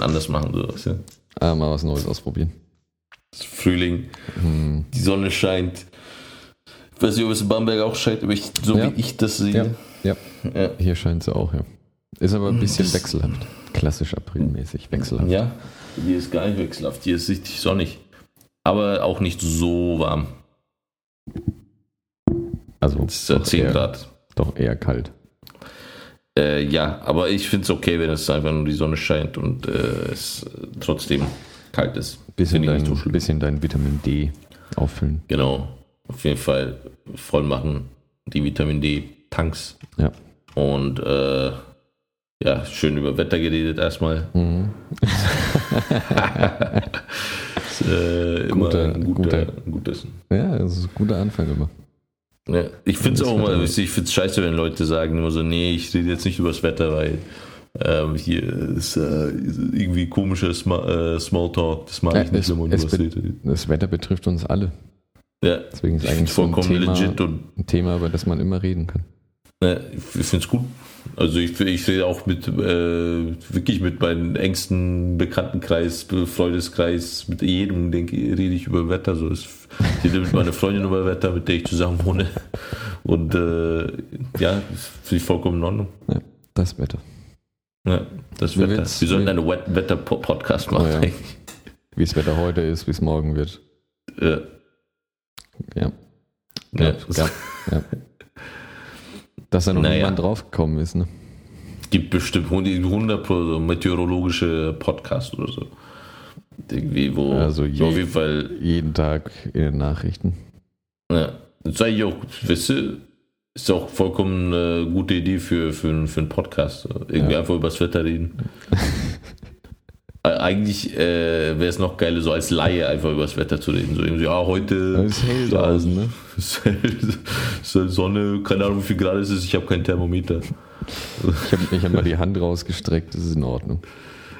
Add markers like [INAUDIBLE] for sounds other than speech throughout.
bisschen anders machen. So, weißt du? ah, mal was Neues ausprobieren. Es Frühling, Hm. die Sonne scheint. Ich weiß nicht, ob es in Bamberg auch scheint, aber ich, so Ja. wie ich das sehe. Ja, ja. Ja. Hier scheint sie auch, ja. Ist aber ein bisschen Das- wechselhaft. Klassisch aprilmäßig wechselhaft. Ja, hier ist gar nicht wechselhaft, hier ist richtig sonnig. Aber auch nicht so warm. Also Es ist ja doch 10 eher, Grad. Doch eher kalt. Äh, ja, aber ich finde es okay, wenn es einfach nur die Sonne scheint und äh, es trotzdem kalt ist. Bisschen dein, so bisschen dein Vitamin D auffüllen. Genau, auf jeden Fall voll machen, die Vitamin D-Tanks. Ja. Und äh, ja, schön über Wetter geredet erstmal. Mhm. [LAUGHS] ist, äh, immer Guter- ein guter, guter- ein gutes. Ja, das ist ein guter Anfang immer. Ja, ich finde es auch immer, ich finde es scheiße, wenn Leute sagen immer so, nee, ich rede jetzt nicht über das Wetter, weil ähm, hier ist äh, irgendwie komischer Sma äh, Smalltalk, das mag Ja, ich nicht, es- wenn man über. Das Wetter betrifft uns alle. Ja, Deswegen ist ich eigentlich so ein Thema, legit und ein Thema, über das man immer reden kann. Ja, ich finde es gut. Also ich, ich sehe auch mit äh, wirklich mit meinem engsten Bekanntenkreis, Freundeskreis, mit jedem denke rede ich über Wetter. So ist ich rede mit meiner Freundin über Wetter, mit der ich zusammen wohne. Und äh, ja, finde ich vollkommen in Ordnung. Ja, das Wetter. Ja, das Mir Wetter. Wir sollten einen Wet- Wetter-Podcast machen. Oh ja. Wie das Wetter heute ist, wie es morgen wird. Ja. Ja. Ja. Ja, ja. Dass da noch Naja. niemand draufgekommen ist, ne? gibt bestimmt 100 pro so meteorologische Podcast oder so. Irgendwie, wo Also so je- auf jeden Fall Jeden Tag in den Nachrichten. Ja, das ist eigentlich auch, weißt du, ist auch vollkommen eine gute Idee für, für, einen- für einen Podcast. Irgendwie Ja. einfach über das Wetter reden. [LAUGHS] Äh, Eigentlich äh, wäre es noch geil, so als Laie einfach über das Wetter zu reden. So irgendwie, ja, heute [LAUGHS] Es ist hell draußen, ne? ist hell, ist Sonne, keine Ahnung, wie viel Grad es ist, ich habe kein Thermometer. Ich habe ich hab mal die Hand rausgestreckt, das ist in Ordnung.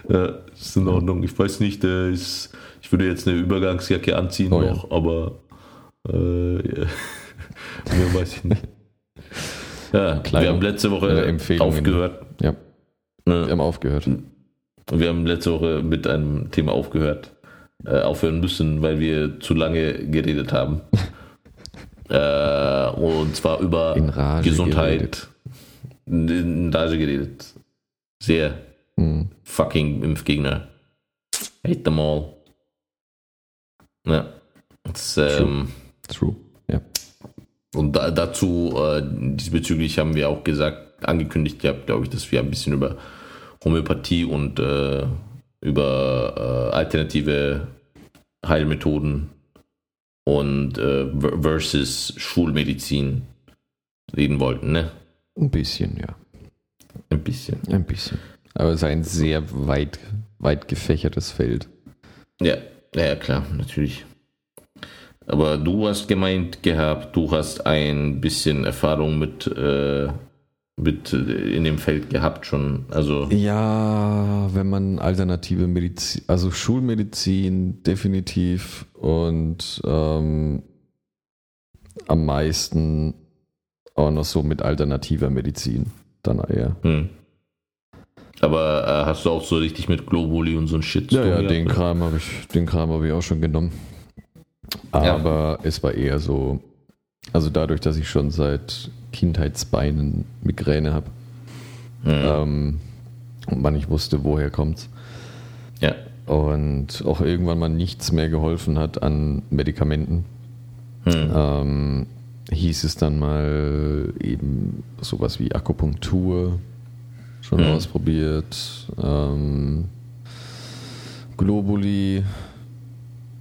Ja, ist in Ordnung. Ich weiß nicht, äh, ist, ich würde jetzt eine Übergangsjacke anziehen Oh ja. noch, aber äh, ja. [LAUGHS] mehr weiß ich nicht. Ja, Kleine- wir haben letzte Woche äh, aufgehört. Ja, wir Ne, haben aufgehört. Wir haben letzte Woche mit einem Thema aufgehört. Äh, aufhören müssen, weil wir zu lange geredet haben. [LAUGHS] äh, und zwar über Gesundheit. geredet. In, Rage geredet. Sehr Hm. fucking Impfgegner. Hate them all. Ja. Das, ähm, True. Ja. und da, dazu, äh, diesbezüglich haben wir auch gesagt, angekündigt gehabt, glaube ich, dass wir ein bisschen über Homöopathie und äh, über äh, alternative Heilmethoden und äh, ver- versus Schulmedizin reden wollten, ne? Ein bisschen, ja. Ein bisschen. Ein bisschen. Aber es ist ein sehr weit, weit gefächertes Feld. Ja, ja, ja, klar, natürlich. Aber du hast gemeint gehabt, du hast ein bisschen Erfahrung mit, äh, mit äh, in dem Feld gehabt schon. Also, Ja, wenn man alternative Medizin, also Schulmedizin definitiv und ähm, am meisten auch noch so mit alternativer Medizin dann eher. hm. Aber äh, hast du auch so richtig mit Globuli und so ein Shit Ja, ja, den? Kram habe ich, den Kram habe ich auch schon genommen. Aber es war eher so, also dadurch, dass ich schon seit Kindheitsbeinen Migräne habe Hm. ähm, und man nicht wusste, woher kommt's Ja, und auch irgendwann mal nichts mehr geholfen hat an Medikamenten, hm. ähm, hieß es dann mal eben sowas wie Akupunktur schon Hm. ausprobiert, ähm, Globuli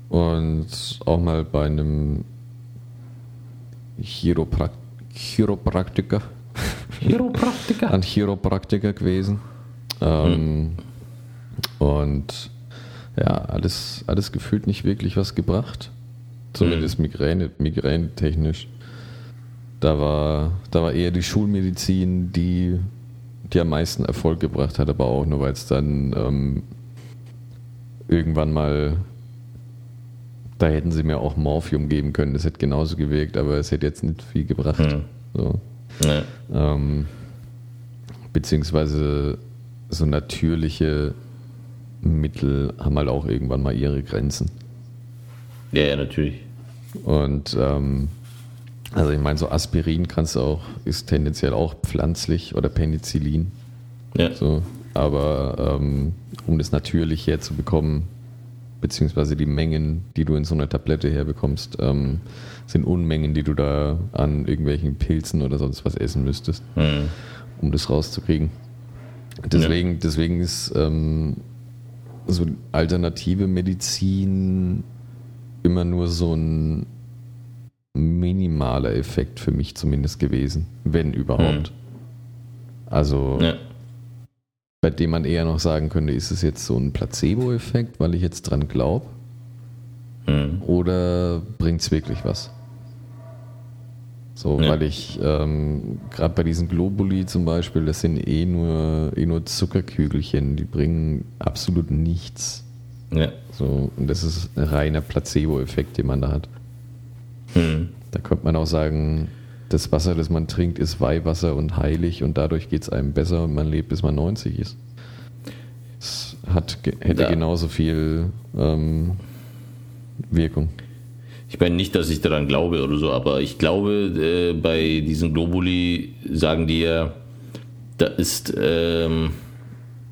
und auch mal bei einem Chiroprak Chiropraktiker, Chiropraktiker. [LAUGHS] an Chiropraktiker gewesen. Ähm, Und ja, alles, alles gefühlt nicht wirklich was gebracht. Zumindest Migräne, migränetechnisch. Da war, da war eher die Schulmedizin, die, die am meisten Erfolg gebracht hat, aber auch nur, weil es dann ähm, irgendwann mal, da hätten sie mir auch Morphium geben können. Das hätte genauso gewirkt, aber es hätte jetzt nicht viel gebracht. Hm. So. Ja. Ähm, beziehungsweise so natürliche Mittel haben halt auch irgendwann mal ihre Grenzen. Ja, ja, natürlich. Und ähm, also ich meine, so Aspirin kannst du auch, ist tendenziell auch pflanzlich oder Penicillin. Ja. So, aber ähm, um das natürlich herzubekommen, beziehungsweise die Mengen, die du in so einer Tablette herbekommst, ähm, sind Unmengen, die du da an irgendwelchen Pilzen oder sonst was essen müsstest, Mhm. um das rauszukriegen. Deswegen, deswegen ist ähm, so alternative Medizin immer nur so ein minimaler Effekt für mich zumindest gewesen, wenn überhaupt. Also Ja. Bei dem man eher noch sagen könnte, ist es jetzt so ein Placebo-Effekt, weil ich jetzt dran glaube, Mhm. oder bringt es wirklich was? So, Ja. weil ich ähm, gerade bei diesen Globuli zum Beispiel, das sind eh nur, eh nur Zuckerkügelchen, die bringen absolut nichts. Ja. So, und das ist ein reiner Placebo-Effekt, den man da hat. Mhm. Da könnte man auch sagen, das Wasser, das man trinkt, ist Weihwasser und heilig und dadurch geht es einem besser und man lebt, bis man 90 ist. Es hat, hätte Ja. genauso viel ähm, Wirkung. Ich meine nicht, dass ich daran glaube oder so, aber ich glaube, äh, bei diesen Globuli sagen die ja, da ist, ähm,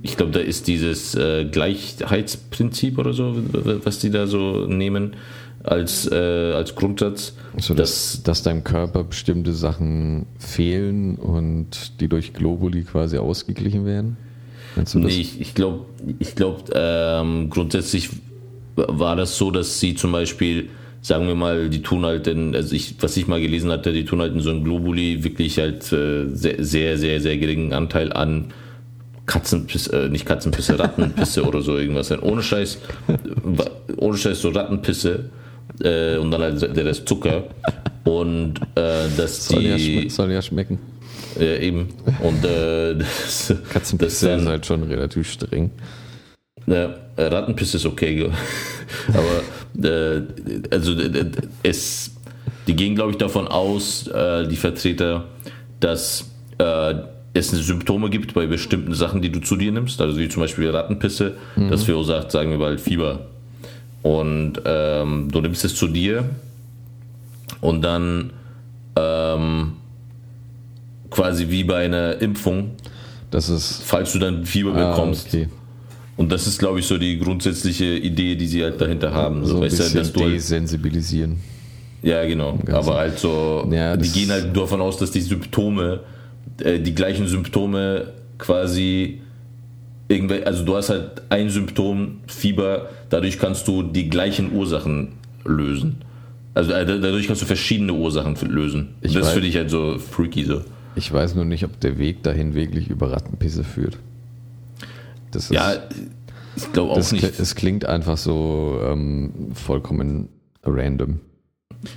ich glaube, da ist dieses äh, Gleichheitsprinzip oder so, was die da so nehmen als, äh, als Grundsatz. So dass, dass deinem Körper bestimmte Sachen fehlen und die durch Globuli quasi ausgeglichen werden. Nee, ich, ich glaube, ich glaub, ähm, grundsätzlich war das so, dass sie zum Beispiel, sagen wir mal, die tun halt, in, also ich, was ich mal gelesen hatte, die tun halt in so einem Globuli wirklich halt äh, sehr, sehr, sehr, sehr geringen Anteil an Katzenpisse, äh, nicht Katzenpisse, Rattenpisse [LAUGHS] oder so irgendwas. Ohne Scheiß, ohne Scheiß so Rattenpisse äh, und dann halt der Rest Zucker. Und äh, dass soll, ja die schme- soll ja schmecken. äh, eben und äh, [LAUGHS] das, das Katzenpisse dann- ist halt schon relativ streng. ja, äh, Rattenpiss ist okay, [LAUGHS] aber äh, also es, die gehen glaube ich davon aus, äh, die Vertreter, dass äh, es Symptome gibt bei bestimmten Sachen, die du zu dir nimmst, also wie zum Beispiel Rattenpisse, das verursacht, sagen wir mal, Fieber. Und ähm, du nimmst es zu dir und dann ähm, quasi wie bei einer Impfung, Das ist. falls du dann Fieber Ah, bekommst, okay. und das ist, glaube ich, so die grundsätzliche Idee, die sie halt dahinter haben. So ein weißt du, bisschen dass du halt, desensibilisieren. ja, genau. Aber halt so, Ja, die gehen halt davon aus, dass die Symptome, äh, die gleichen Symptome quasi irgendwelche, also du hast halt ein Symptom, Fieber, dadurch kannst du die gleichen Ursachen lösen. Also äh, dadurch kannst du verschiedene Ursachen lösen. Ich das finde ich halt so freaky so. Ich weiß nur nicht, ob der Weg dahin wirklich über Rattenpisse führt. Das ist, Ja, ich glaube auch nicht. es klingt einfach so ähm, vollkommen random. [LAUGHS]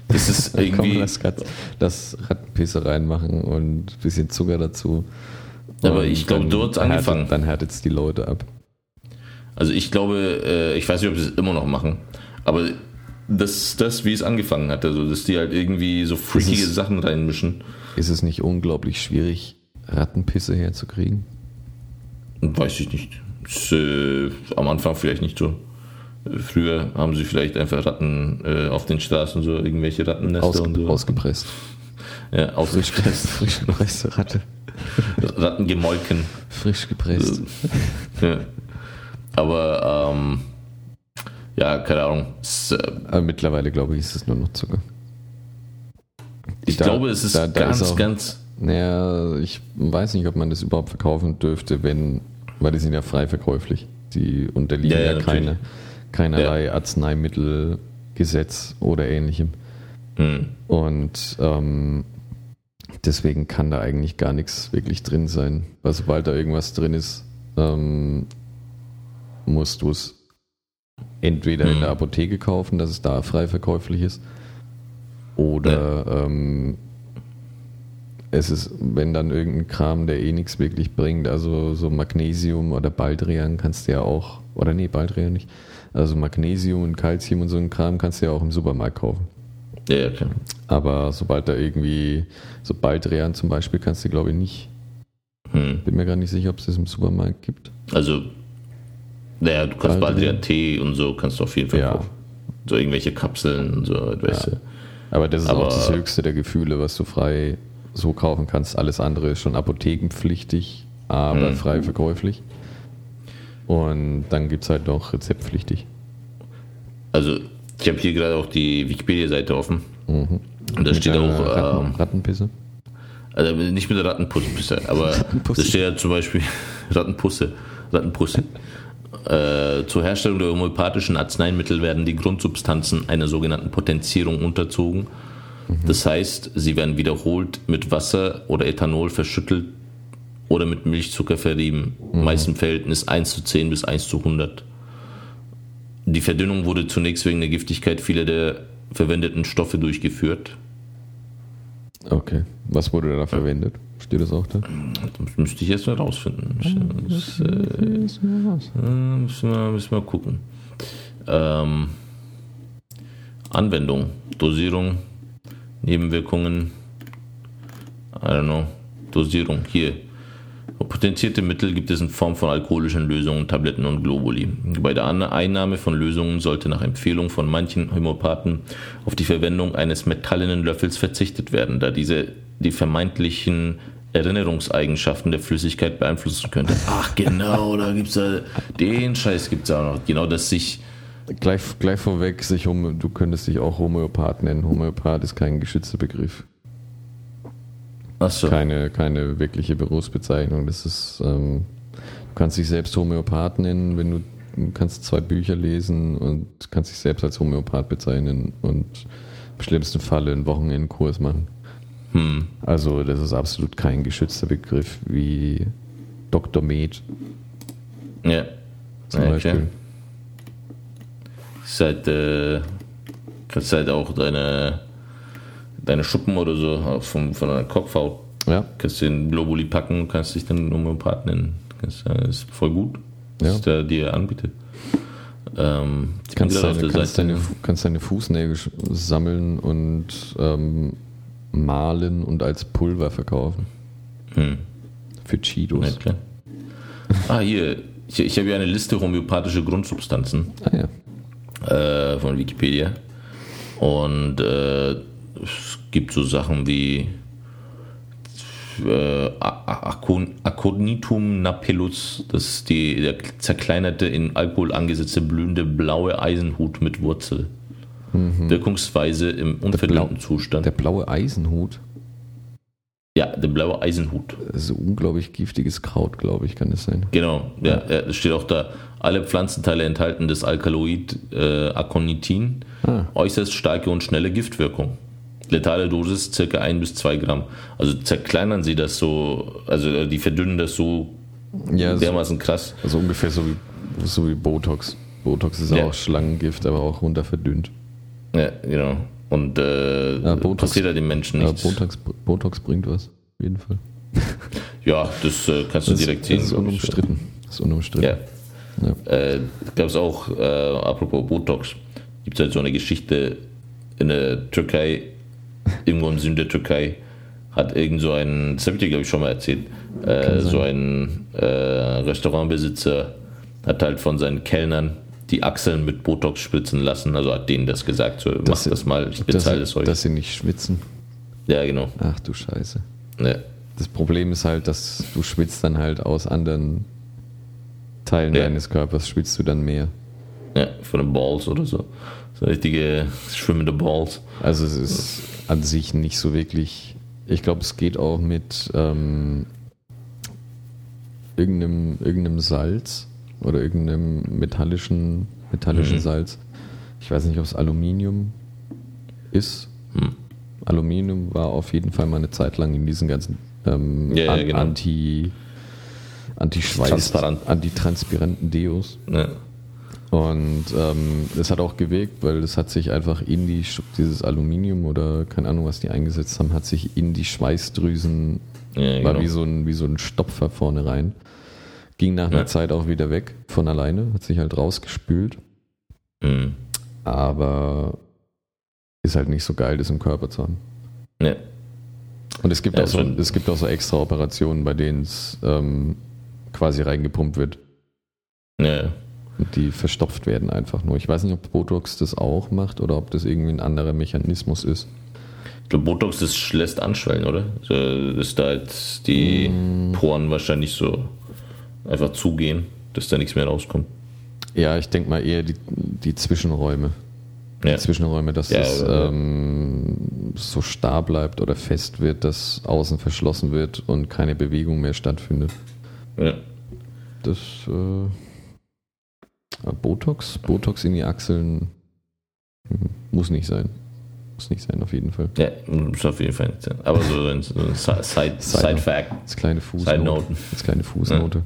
Das ist Komm, irgendwie. lass Rat- das Rattenpisse reinmachen und ein bisschen Zucker dazu. Aber ich glaub, dann dort härtet- angefangen. Dann härtet es die Leute ab. Also ich glaube, äh, ich weiß nicht, ob sie es immer noch machen, aber das ist das, wie es angefangen hat, also dass die halt irgendwie so freakige ist- Sachen reinmischen. Ist es nicht unglaublich schwierig, Rattenpisse herzukriegen? Weiß ich nicht. Ist, äh, am Anfang vielleicht nicht so. Früher haben sie vielleicht einfach Ratten äh, auf den Straßen, so irgendwelche Rattennester Aus, und so. Ausgepresst. [LAUGHS] ja, Frisch ausgepresst. gepresst. [LAUGHS] Frisch gepresste Ratte. Ratten gemolken. Frisch gepresst. Ja. Aber, ähm, ja, keine Ahnung. Es, äh, mittlerweile, glaube ich, ist es nur noch Zucker. ich Da- glaube, es ist da- da ganz, ist auch- ganz. Naja, ich weiß nicht, ob man das überhaupt verkaufen dürfte, wenn, weil die sind ja frei verkäuflich. Die unterliegen Ja, ja, ja, keine, keinerlei Arzneimittelgesetz oder ähnlichem. Hm. Und ähm, deswegen kann da eigentlich gar nichts wirklich drin sein. Weil sobald da irgendwas drin ist, ähm, musst du es entweder in Mhm. der Apotheke kaufen, dass es da frei verkäuflich ist, oder ähm, es ist, wenn dann irgendein Kram, der eh nichts wirklich bringt, also so Magnesium oder Baldrian kannst du ja auch, oder nee, Baldrian nicht, also Magnesium und Calcium und so ein Kram kannst du ja auch im Supermarkt kaufen. Ja, ja, klar. Aber sobald da irgendwie, so Baldrian zum Beispiel, kannst du glaube ich nicht Hm. Bin mir gar nicht sicher, ob es das im Supermarkt gibt. Also, naja, du kannst Baldrian Tee und so, kannst du auf jeden Fall ja. kaufen. So irgendwelche Kapseln und so, weißt ja. du. Aber das ist Aber, auch das höchste der Gefühle, was du frei so kaufen kannst. Alles andere ist schon apothekenpflichtig, aber mhm. frei verkäuflich. Und dann gibt es halt noch rezeptpflichtig. Also, ich habe hier gerade auch die Wikipedia-Seite offen. Mhm. Und da steht auch. Ratten, ähm, Rattenpisse? Also nicht mit der Rattenpisse, aber [LAUGHS] da steht ja zum Beispiel [LAUGHS] Rattenpusse. Rattenpusse. Äh, zur Herstellung der homöopathischen Arzneimittel werden die Grundsubstanzen einer sogenannten Potenzierung unterzogen. Mhm. Das heißt, sie werden wiederholt mit Wasser oder Ethanol verschüttelt oder mit Milchzucker verrieben. Mhm. Meist im Verhältnis 1 zu 10 bis 1 zu 100. Die Verdünnung wurde zunächst wegen der Giftigkeit vieler der verwendeten Stoffe durchgeführt. Okay. Was wurde da verwendet? Steht das auch da? Das müsste ich erst mal rausfinden. Das, äh, müssen, wir raus. müssen, wir, müssen wir gucken. Ähm, Anwendung, Dosierung, Nebenwirkungen, I don't know, Dosierung, hier. Potenzierte Mittel gibt es in Form von alkoholischen Lösungen, Tabletten und Globuli. Bei der Einnahme von Lösungen sollte nach Empfehlung von manchen Homöopathen auf die Verwendung eines metallenen Löffels verzichtet werden, da diese die vermeintlichen Erinnerungseigenschaften der Flüssigkeit beeinflussen könnte. Ach genau, da gibt es da den Scheiß gibt es auch noch. Genau, dass sich gleich, gleich vorweg, sich, du könntest dich auch Homöopath nennen. Homöopath ist kein geschützter Begriff. Ach so. Keine, keine wirkliche Berufsbezeichnung. Das ist, ähm, du kannst dich selbst Homöopath nennen, wenn du, du kannst zwei Bücher lesen und kannst dich selbst als Homöopath bezeichnen und im schlimmsten Falle einen Wochenendkurs machen. Hm. Also das ist absolut kein geschützter Begriff wie Dr. Med. Ja. Zum ja, Beispiel. Okay. Ist halt, äh, kannst halt auch deine deine Schuppen oder so von, von einer Kopfhaut. Ja. Kannst du in Globuli packen und kannst dich dann Homöopath nennen. Das ist voll gut, was ja. der dir anbietet. Ähm, kannst, deine, kannst, deine, kannst deine Fußnägel sammeln und ähm, malen und als Pulver verkaufen. Hm. Für Cheetos. Ja, ah, hier. Ich, ich habe hier eine Liste homöopathische Grundsubstanzen. Ah, ja. Äh, von Wikipedia. Und äh, es gibt so Sachen wie äh, Aconitum napellus, das ist die, der zerkleinerte, in Alkohol angesetzte blühende blaue Eisenhut mit Wurzel. Mhm. Wirkungsweise im unverdünnten Zustand. Der blaue Eisenhut? Ja, der blaue Eisenhut. Ein unglaublich giftiges Kraut, glaube ich, kann das sein. Genau, ja, ja. es steht auch da, alle Pflanzenteile enthalten das Alkaloid äh, Aconitin, ah. äußerst starke und schnelle Giftwirkung letale Dosis circa 1 bis 2 Gramm. Also zerkleinern sie das so, also die verdünnen das so ja, dermaßen so, krass. Also ungefähr so wie, so wie Botox. Botox ist ja. auch Schlangengift, aber auch runter verdünnt. Ja, genau. Und äh, ja, Botox, passiert ja den Menschen nichts. Ja, Botox, Botox bringt was, auf jeden Fall. [LAUGHS] ja, das äh, kannst du das, direkt sehen. Das ist unumstritten. Das ist unumstritten. Ja. ja. Äh, Gab es auch, äh, apropos Botox, gibt es halt so eine Geschichte in der Türkei, [LAUGHS] irgendwo im Süden der Türkei, hat irgend so ein, das habe ich dir glaube ich schon mal erzählt, äh, so ein äh, Restaurantbesitzer hat halt von seinen Kellnern die Achseln mit Botox spritzen lassen, also hat denen das gesagt, so, mach das mal, ich bezahle das euch. Dass sie nicht schwitzen. Ja, genau. Ach du Scheiße. Ja. Das Problem ist halt, dass du schwitzt dann halt aus anderen Teilen ja. deines Körpers, schwitzt du dann mehr. Ja, von den Balls oder so. So richtige schwimmende Balls. Also es ist an sich nicht so wirklich. Ich glaube, es geht auch mit ähm, irgendeinem, irgendeinem Salz oder irgendeinem metallischen, metallischen mhm. Salz. Ich weiß nicht, ob es Aluminium ist. Mhm. Aluminium war auf jeden Fall mal eine Zeit lang in diesen ganzen ähm, ja, ja, genau. Anti, Anti-Schweiß, anti-transparenten Deos. Ja. Und ähm, das hat auch gewirkt, weil das hat sich einfach in die, dieses Aluminium oder keine Ahnung, was die eingesetzt haben, hat sich in die Schweißdrüsen, ja, war genau. wie, so ein, wie so ein Stopfer vorne rein. Ging nach einer ja. Zeit auch wieder weg von alleine, hat sich halt rausgespült. Mhm. Aber ist halt nicht so geil, das im Körper zu haben. Ne. Und es gibt, ja, auch, so, es gibt auch so extra Operationen, bei denen es ähm, quasi reingepumpt wird. Ja. Und die verstopft werden einfach nur. Ich weiß nicht, ob Botox das auch macht oder ob das irgendwie ein anderer Mechanismus ist. Ich glaube, Botox das lässt anschwellen, oder? Dass da jetzt die mm. Poren wahrscheinlich so einfach zugehen, dass da nichts mehr rauskommt. Ja, ich denke mal eher die, die Zwischenräume. Ja. Die Zwischenräume, dass ja, es ähm, so starr bleibt oder fest wird, dass außen verschlossen wird und keine Bewegung mehr stattfindet. Ja. Das äh, Botox, Botox in die Achseln hm, muss nicht sein. Muss nicht sein, auf jeden Fall. Ja, muss auf jeden Fall nicht sein. Aber so ein, so ein Side, Side, [LAUGHS] Side Fact. Als kleine Fußnote. Als kleine Fußnote.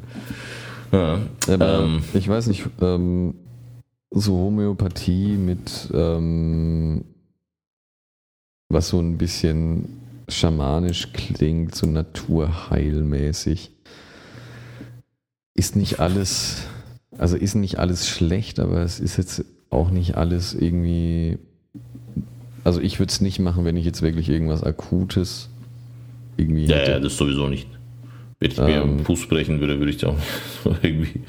Ja. Aber ähm, ich weiß nicht, ähm, so Homöopathie mit ähm, was so ein bisschen schamanisch klingt, so naturheilmäßig. Ist nicht alles, also ist nicht alles schlecht, aber es ist jetzt auch nicht alles irgendwie. Also ich würde es nicht machen, wenn ich jetzt wirklich irgendwas Akutes irgendwie. Ja, hätte. ja, das sowieso nicht. Wenn ich mir am ähm, Fuß brechen würde, würde ich auch [LAUGHS] irgendwie.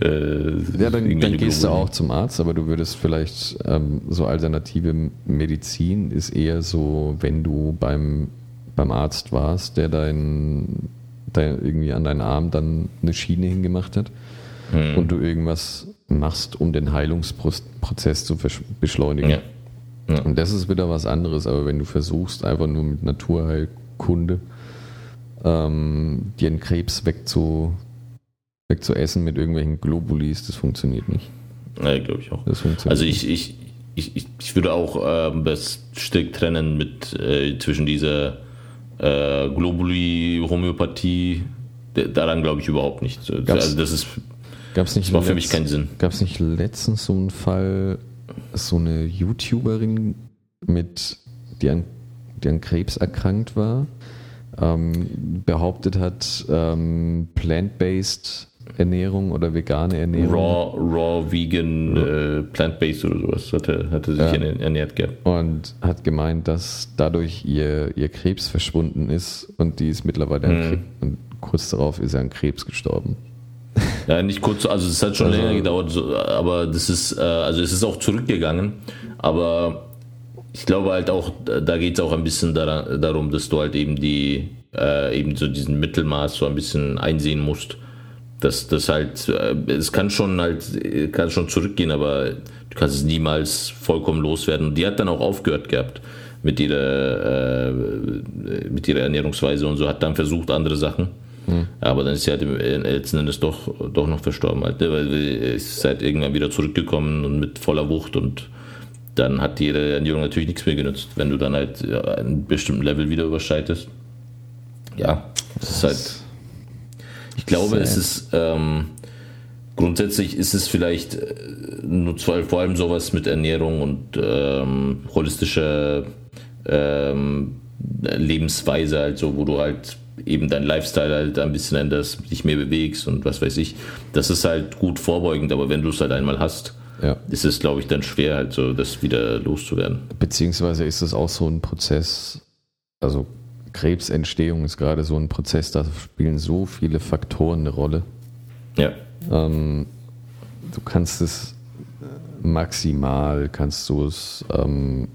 Äh, ja, dann, dann gehst du auch zum Arzt, aber du würdest vielleicht ähm, so alternative Medizin ist eher so, wenn du beim, beim Arzt warst, der dein, dein irgendwie an deinen Arm dann eine Schiene hingemacht hat hm. und du irgendwas machst, um den Heilungsprozess zu beschleunigen. Ja. Ja. Und das ist wieder was anderes, aber wenn du versuchst, einfach nur mit Naturheilkunde ähm, dir einen Krebs wegzu, wegzuessen mit irgendwelchen Globulis, das funktioniert nicht. Ja, glaube ich auch. also ich, ich, ich, ich würde auch ähm, das strikt trennen mit äh, zwischen dieser äh, Globuli-Homöopathie, daran glaube ich überhaupt nicht. Gab's, also das ist gab's nicht das macht für mich keinen Sinn. Gab es nicht letztens so einen Fall, so eine YouTuberin mit, die an, die an Krebs erkrankt war, ähm, behauptet hat, ähm, plant-based Ernährung oder vegane Ernährung. Raw, raw vegan, äh, plant-based oder sowas hatte, hatte sich ja. ernährt gehabt. Und hat gemeint, dass dadurch ihr, ihr Krebs verschwunden ist und die ist mittlerweile hm. und kurz darauf ist er an Krebs gestorben. Ja, nicht kurz, also es hat schon also, länger gedauert, aber das ist, äh, also es ist auch zurückgegangen, aber ich glaube halt auch, da geht es auch ein bisschen daran, darum, dass du halt eben die, äh, eben so diesen Mittelmaß so ein bisschen einsehen musst dass das halt, äh, es kann schon halt, kann schon zurückgehen, aber du kannst es niemals vollkommen loswerden. Die hat dann auch aufgehört gehabt mit ihrer, äh, mit ihrer Ernährungsweise und so, hat dann versucht andere Sachen. Mhm. Aber dann ist sie halt letzten Endes doch, doch noch verstorben halt, ne? weil sie ist halt irgendwann wieder zurückgekommen und mit voller Wucht und dann hat ihre Ernährung natürlich nichts mehr genutzt, wenn du dann halt einen bestimmten Level wieder überschreitest. Ja, das ist halt ich glaube, es ist ähm, grundsätzlich ist es vielleicht äh, nur zwar vor allem sowas mit Ernährung und ähm, holistischer ähm, Lebensweise, also wo du halt eben dein Lifestyle halt ein bisschen änderst, dich mehr bewegst und was weiß ich. Das ist halt gut vorbeugend, aber wenn du es halt einmal hast, ja. ist es, glaube ich, dann schwer, halt so das wieder loszuwerden. Beziehungsweise ist es auch so ein Prozess, also Krebsentstehung ist gerade so ein Prozess, da spielen so viele Faktoren eine Rolle. Ja. Ähm, du kannst es maximal, kannst du es ähm,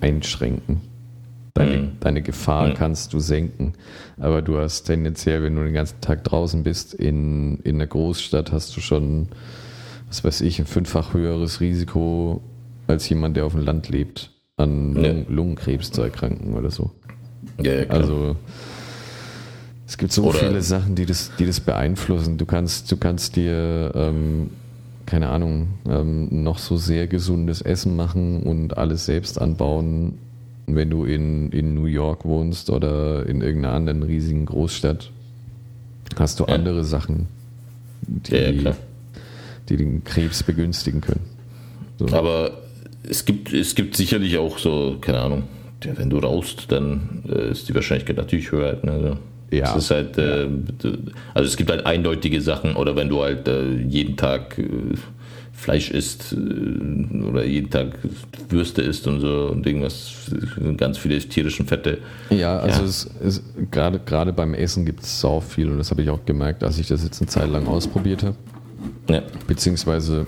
einschränken. Deine, mhm. deine Gefahr mhm. kannst du senken. Aber du hast tendenziell, wenn du den ganzen Tag draußen bist, in, in einer Großstadt hast du schon, was weiß ich, ein fünffach höheres Risiko als jemand, der auf dem Land lebt, an ja. Lungenkrebs zu erkranken oder so. Ja, ja, also es gibt so Oder viele Sachen, die das, die das beeinflussen. Du kannst, du kannst dir, ähm, keine Ahnung, ähm, noch so sehr gesundes Essen machen und alles selbst anbauen, wenn du in, in New York wohnst oder in irgendeiner anderen riesigen Großstadt. Hast du ja. andere Sachen, die, die den Krebs begünstigen können. So. Aber es gibt, es gibt sicherlich auch so, keine Ahnung, ja, wenn du rauchst, dann äh, ist die Wahrscheinlichkeit natürlich höher. Ne? Also, ja. Es ist halt, äh, also es gibt halt eindeutige Sachen, oder wenn du halt äh, jeden Tag Fleisch isst äh, oder jeden Tag Würste isst und so und irgendwas, ganz viele tierischen Fette. Ja, also ja. Es, es, gerade, gerade beim Essen gibt es sau viel und das habe ich auch gemerkt, als ich das jetzt eine Zeit lang ausprobiert habe. Ja. Beziehungsweise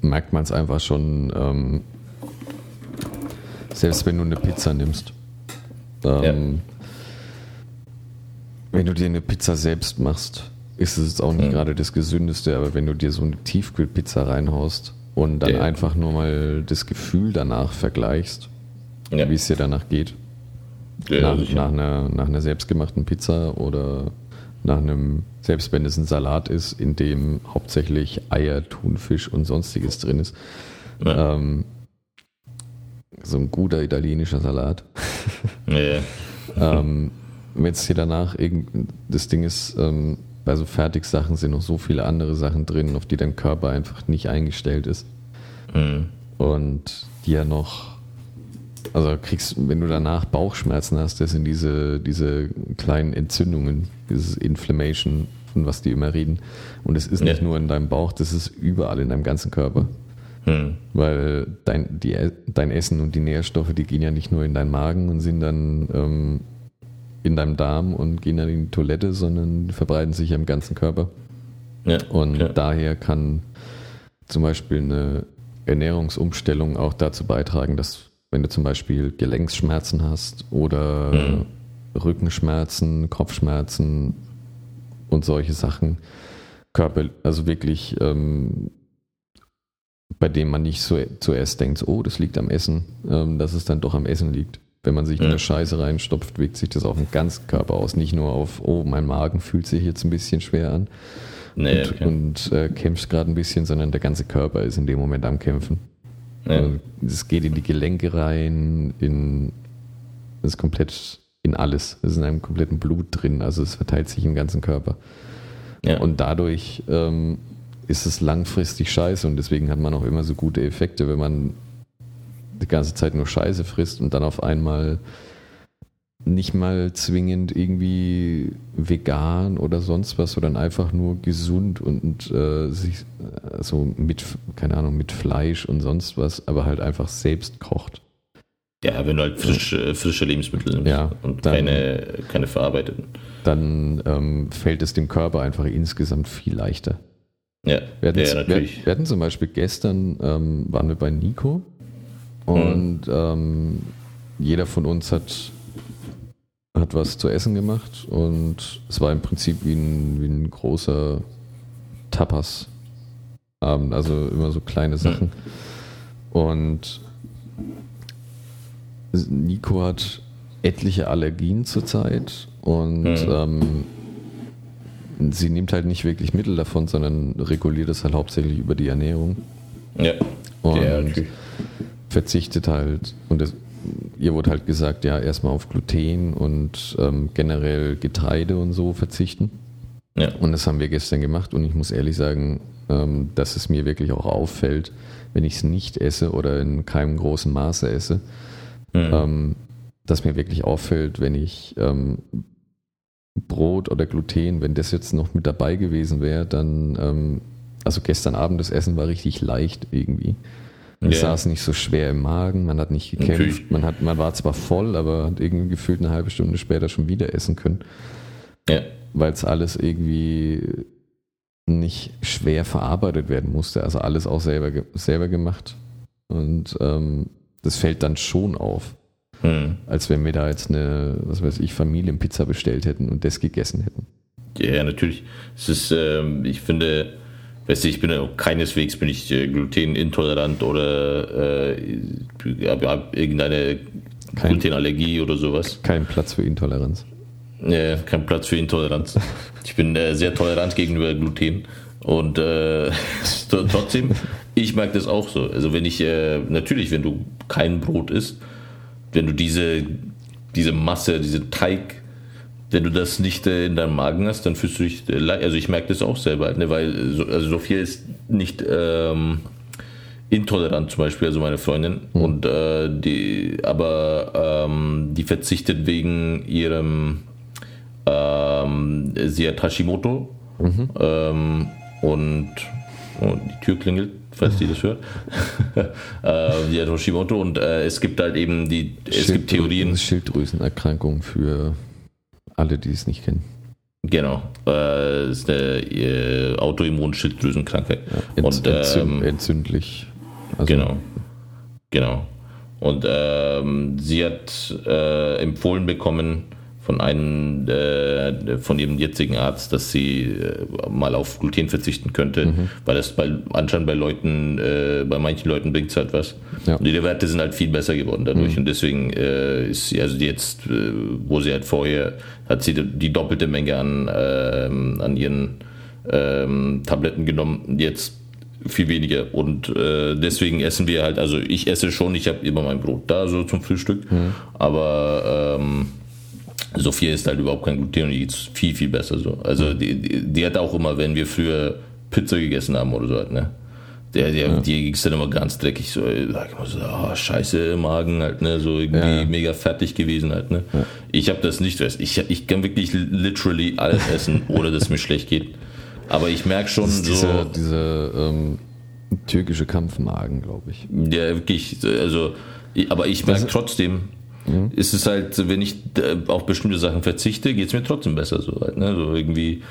merkt man es einfach schon, ähm, selbst wenn du eine Pizza nimmst. Ähm, ja. Wenn du dir eine Pizza selbst machst, ist es auch nicht mhm. gerade das Gesündeste, aber wenn du dir so eine Tiefkühlpizza reinhaust und dann ja. einfach nur mal das Gefühl danach vergleichst, ja. wie es dir danach geht, ja, nach, nach, einer, nach einer selbstgemachten Pizza oder nach einem, selbst wenn es ein Salat ist, in dem hauptsächlich Eier, Thunfisch und sonstiges drin ist. Ähm, so ein guter italienischer Salat. [LAUGHS] ähm, wenn es dir danach irgend, das Ding ist, ähm, bei so Fertigsachen sind noch so viele andere Sachen drin, auf die dein Körper einfach nicht eingestellt ist. Mhm. Und die ja noch, also kriegst, wenn du danach Bauchschmerzen hast, das sind diese, diese kleinen Entzündungen, dieses Inflammation, von was die immer reden. Und es ist ja. nicht nur in deinem Bauch, das ist überall in deinem ganzen Körper. Mhm. Weil dein, die, dein Essen und die Nährstoffe, die gehen ja nicht nur in deinen Magen und sind dann ähm, in deinem Darm und gehen dann in die Toilette, sondern verbreiten sich im ganzen Körper. Ja, und ja. daher kann zum Beispiel eine Ernährungsumstellung auch dazu beitragen, dass wenn du zum Beispiel Gelenksschmerzen hast oder mhm. Rückenschmerzen, Kopfschmerzen und solche Sachen, Körper, also wirklich, ähm, bei dem man nicht so, zuerst denkt, oh, das liegt am Essen, ähm, dass es dann doch am Essen liegt. Wenn man sich ja. eine Scheiße reinstopft, wirkt sich das auf den ganzen Körper aus. Nicht nur auf, oh, mein Magen fühlt sich jetzt ein bisschen schwer an nee, und, okay. und äh, kämpft gerade ein bisschen, sondern der ganze Körper ist in dem Moment am Kämpfen. Ja. Also, es geht in die Gelenke rein, in das ist komplett in alles. Es ist in einem kompletten Blut drin, also es verteilt sich im ganzen Körper. Ja. Und dadurch ähm, ist es langfristig scheiße und deswegen hat man auch immer so gute Effekte, wenn man die ganze Zeit nur Scheiße frisst und dann auf einmal nicht mal zwingend irgendwie vegan oder sonst was, sondern einfach nur gesund und äh, sich so also mit, keine Ahnung, mit Fleisch und sonst was, aber halt einfach selbst kocht. Ja, wenn du halt frische, frische Lebensmittel nimmst ja, und dann, keine, keine verarbeiteten. Dann ähm, fällt es dem Körper einfach insgesamt viel leichter. Ja, wir hatten, ja, natürlich. Wir, wir hatten zum Beispiel gestern, ähm, waren wir bei Nico und mhm. ähm, jeder von uns hat, hat was zu essen gemacht und es war im Prinzip wie ein, wie ein großer Tapas-Abend, also immer so kleine Sachen. Mhm. Und Nico hat etliche Allergien zurzeit und mhm. ähm, sie nimmt halt nicht wirklich Mittel davon, sondern reguliert es halt hauptsächlich über die Ernährung. Ja. Und ja, verzichtet halt und es, ihr wurde halt gesagt, ja, erstmal auf Gluten und ähm, generell Getreide und so verzichten. Ja. Und das haben wir gestern gemacht und ich muss ehrlich sagen, ähm, dass es mir wirklich auch auffällt, wenn ich es nicht esse oder in keinem großen Maße esse, mhm. ähm, dass mir wirklich auffällt, wenn ich ähm, Brot oder Gluten, wenn das jetzt noch mit dabei gewesen wäre, dann, ähm, also gestern Abend das Essen war richtig leicht irgendwie. Es yeah. saß nicht so schwer im Magen, man hat nicht gekämpft, man, hat, man war zwar voll, aber hat irgendwie gefühlt eine halbe Stunde später schon wieder essen können. Ja. Weil es alles irgendwie nicht schwer verarbeitet werden musste. Also alles auch selber, selber gemacht. Und ähm, das fällt dann schon auf. Hm. Als wenn wir da jetzt eine, was weiß ich, Familienpizza bestellt hätten und das gegessen hätten. Ja, natürlich. Es ist, ähm, ich finde, Weißt du, ich bin ja keineswegs bin ich äh, glutenintolerant oder äh, habe hab irgendeine kein, Glutenallergie oder sowas. Kein Platz für Intoleranz. Ja, kein Platz für Intoleranz. [LAUGHS] Ich bin äh, sehr tolerant gegenüber Gluten. Und äh, [LAUGHS] trotzdem, ich mag das auch so. Also wenn ich, äh, natürlich, wenn du kein Brot isst, wenn du diese, diese Masse, diese Teig wenn du das nicht äh, in deinem Magen hast, dann fühlst du dich, äh, also ich merke das auch selber, ne, weil so, also Sophia ist nicht ähm, intolerant zum Beispiel, also meine Freundin, mhm. und äh, die, aber ähm, die verzichtet wegen ihrem, ähm, sie hat Hashimoto mhm. ähm, und und die Tür klingelt, falls die das hört. [LAUGHS] äh, die hat Hoshimoto und äh, es gibt halt eben die, es gibt Theorien. Schilddrüsenerkrankung für alle, die es nicht kennen. Genau, äh, ist eine äh, Autoimmunschilddrüsenkrankheit. Ja, und ähm, entzündlich. Also, genau, genau. Und ähm, sie hat äh, empfohlen bekommen, von einem äh, von ihrem jetzigen Arzt, dass sie äh, mal auf Gluten verzichten könnte, mhm. weil das bei, anscheinend bei Leuten, äh, bei manchen Leuten bringt es halt was. Ja. Und die Werte sind halt viel besser geworden dadurch. Mhm. Und deswegen äh, ist sie, also jetzt, wo sie halt vorher, hat sie die doppelte Menge an, ähm, an ihren ähm, Tabletten genommen, jetzt viel weniger. Und äh, deswegen essen wir halt, also ich esse schon, ich habe immer mein Brot da so zum Frühstück, mhm. aber ähm, Sophia ist halt überhaupt kein Gluten und die geht's viel, viel besser so. Also die, die, die, hat auch immer, wenn wir früher Pizza gegessen haben oder so halt, ne? Der, der, ja. Die ging es dann immer ganz dreckig, so, sag immer so, oh, scheiße Magen halt, ne, so irgendwie ja. mega fertig gewesen halt, ne. Ja. Ich habe das nicht, ich, ich kann wirklich literally alles [LAUGHS] essen, ohne dass es mir schlecht geht. Aber ich merke schon so. Diese, diese ähm, türkische Kampfmagen, glaube ich. Ja, wirklich, also, aber ich merke trotzdem, mhm. ist es halt, wenn ich äh, auf bestimmte Sachen verzichte, geht es mir trotzdem besser. So, halt, ne? so irgendwie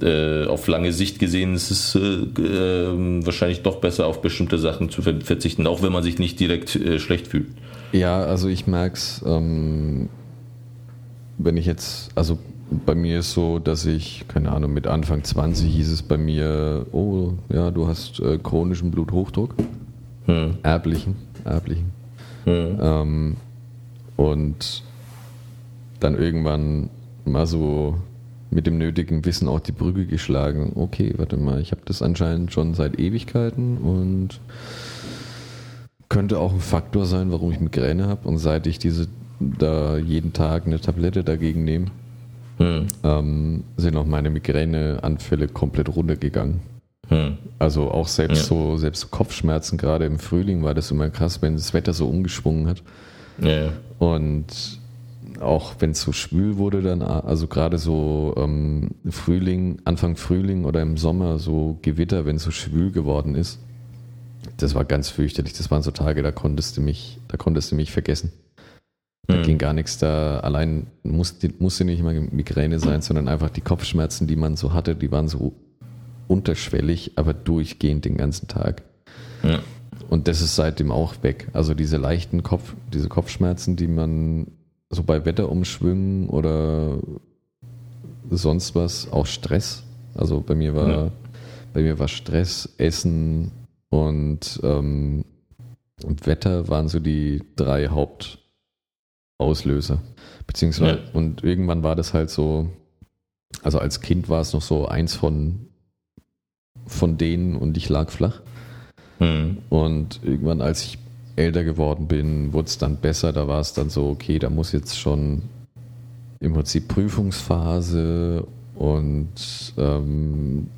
äh, auf lange Sicht gesehen ist es äh, äh, wahrscheinlich doch besser, auf bestimmte Sachen zu verzichten, auch wenn man sich nicht direkt äh, schlecht fühlt. Ja, also ich merke es, ähm, wenn ich jetzt, also bei mir ist so, dass ich, keine Ahnung, mit Anfang 20 hieß es bei mir, oh ja, du hast äh, chronischen Bluthochdruck, hm. erblichen, erblichen. Hm. Ähm, und dann irgendwann mal so mit dem nötigen Wissen auch die Brücke geschlagen. Okay, warte mal, ich habe das anscheinend schon seit Ewigkeiten und könnte auch ein Faktor sein, warum ich Migräne habe. Und seit ich diese da jeden Tag eine Tablette dagegen nehme, hm. ähm, sind auch meine Migräneanfälle komplett runtergegangen. Hm. Also auch selbst ja. so, selbst so Kopfschmerzen gerade im Frühling war das immer krass, wenn das Wetter so umgeschwungen hat. Ja. Und auch wenn es so schwül wurde, dann, also gerade so ähm, Frühling, Anfang Frühling oder im Sommer, so Gewitter, wenn es so schwül geworden ist, das war ganz fürchterlich. Das waren so Tage, da konntest du mich, da konntest du mich vergessen. Da mhm. ging gar nichts da. Allein musste, musste nicht mal Migräne sein, sondern einfach die Kopfschmerzen, die man so hatte, die waren so unterschwellig, aber durchgehend den ganzen Tag. Ja. Und das ist seitdem auch weg. Also diese leichten Kopf, diese Kopfschmerzen, die man so bei Wetterumschwüngen oder sonst was, auch Stress. Also bei mir war, ja. bei mir war Stress, Essen und ähm, Wetter waren so die drei Hauptauslöser. Beziehungsweise, ja. und irgendwann war das halt so, also als Kind war es noch so eins von, von denen und ich lag flach. Mhm. Und irgendwann, als ich älter geworden bin, wurde es dann besser. Da war es dann so, okay, da muss jetzt schon im Prinzip Prüfungsphase und ähm,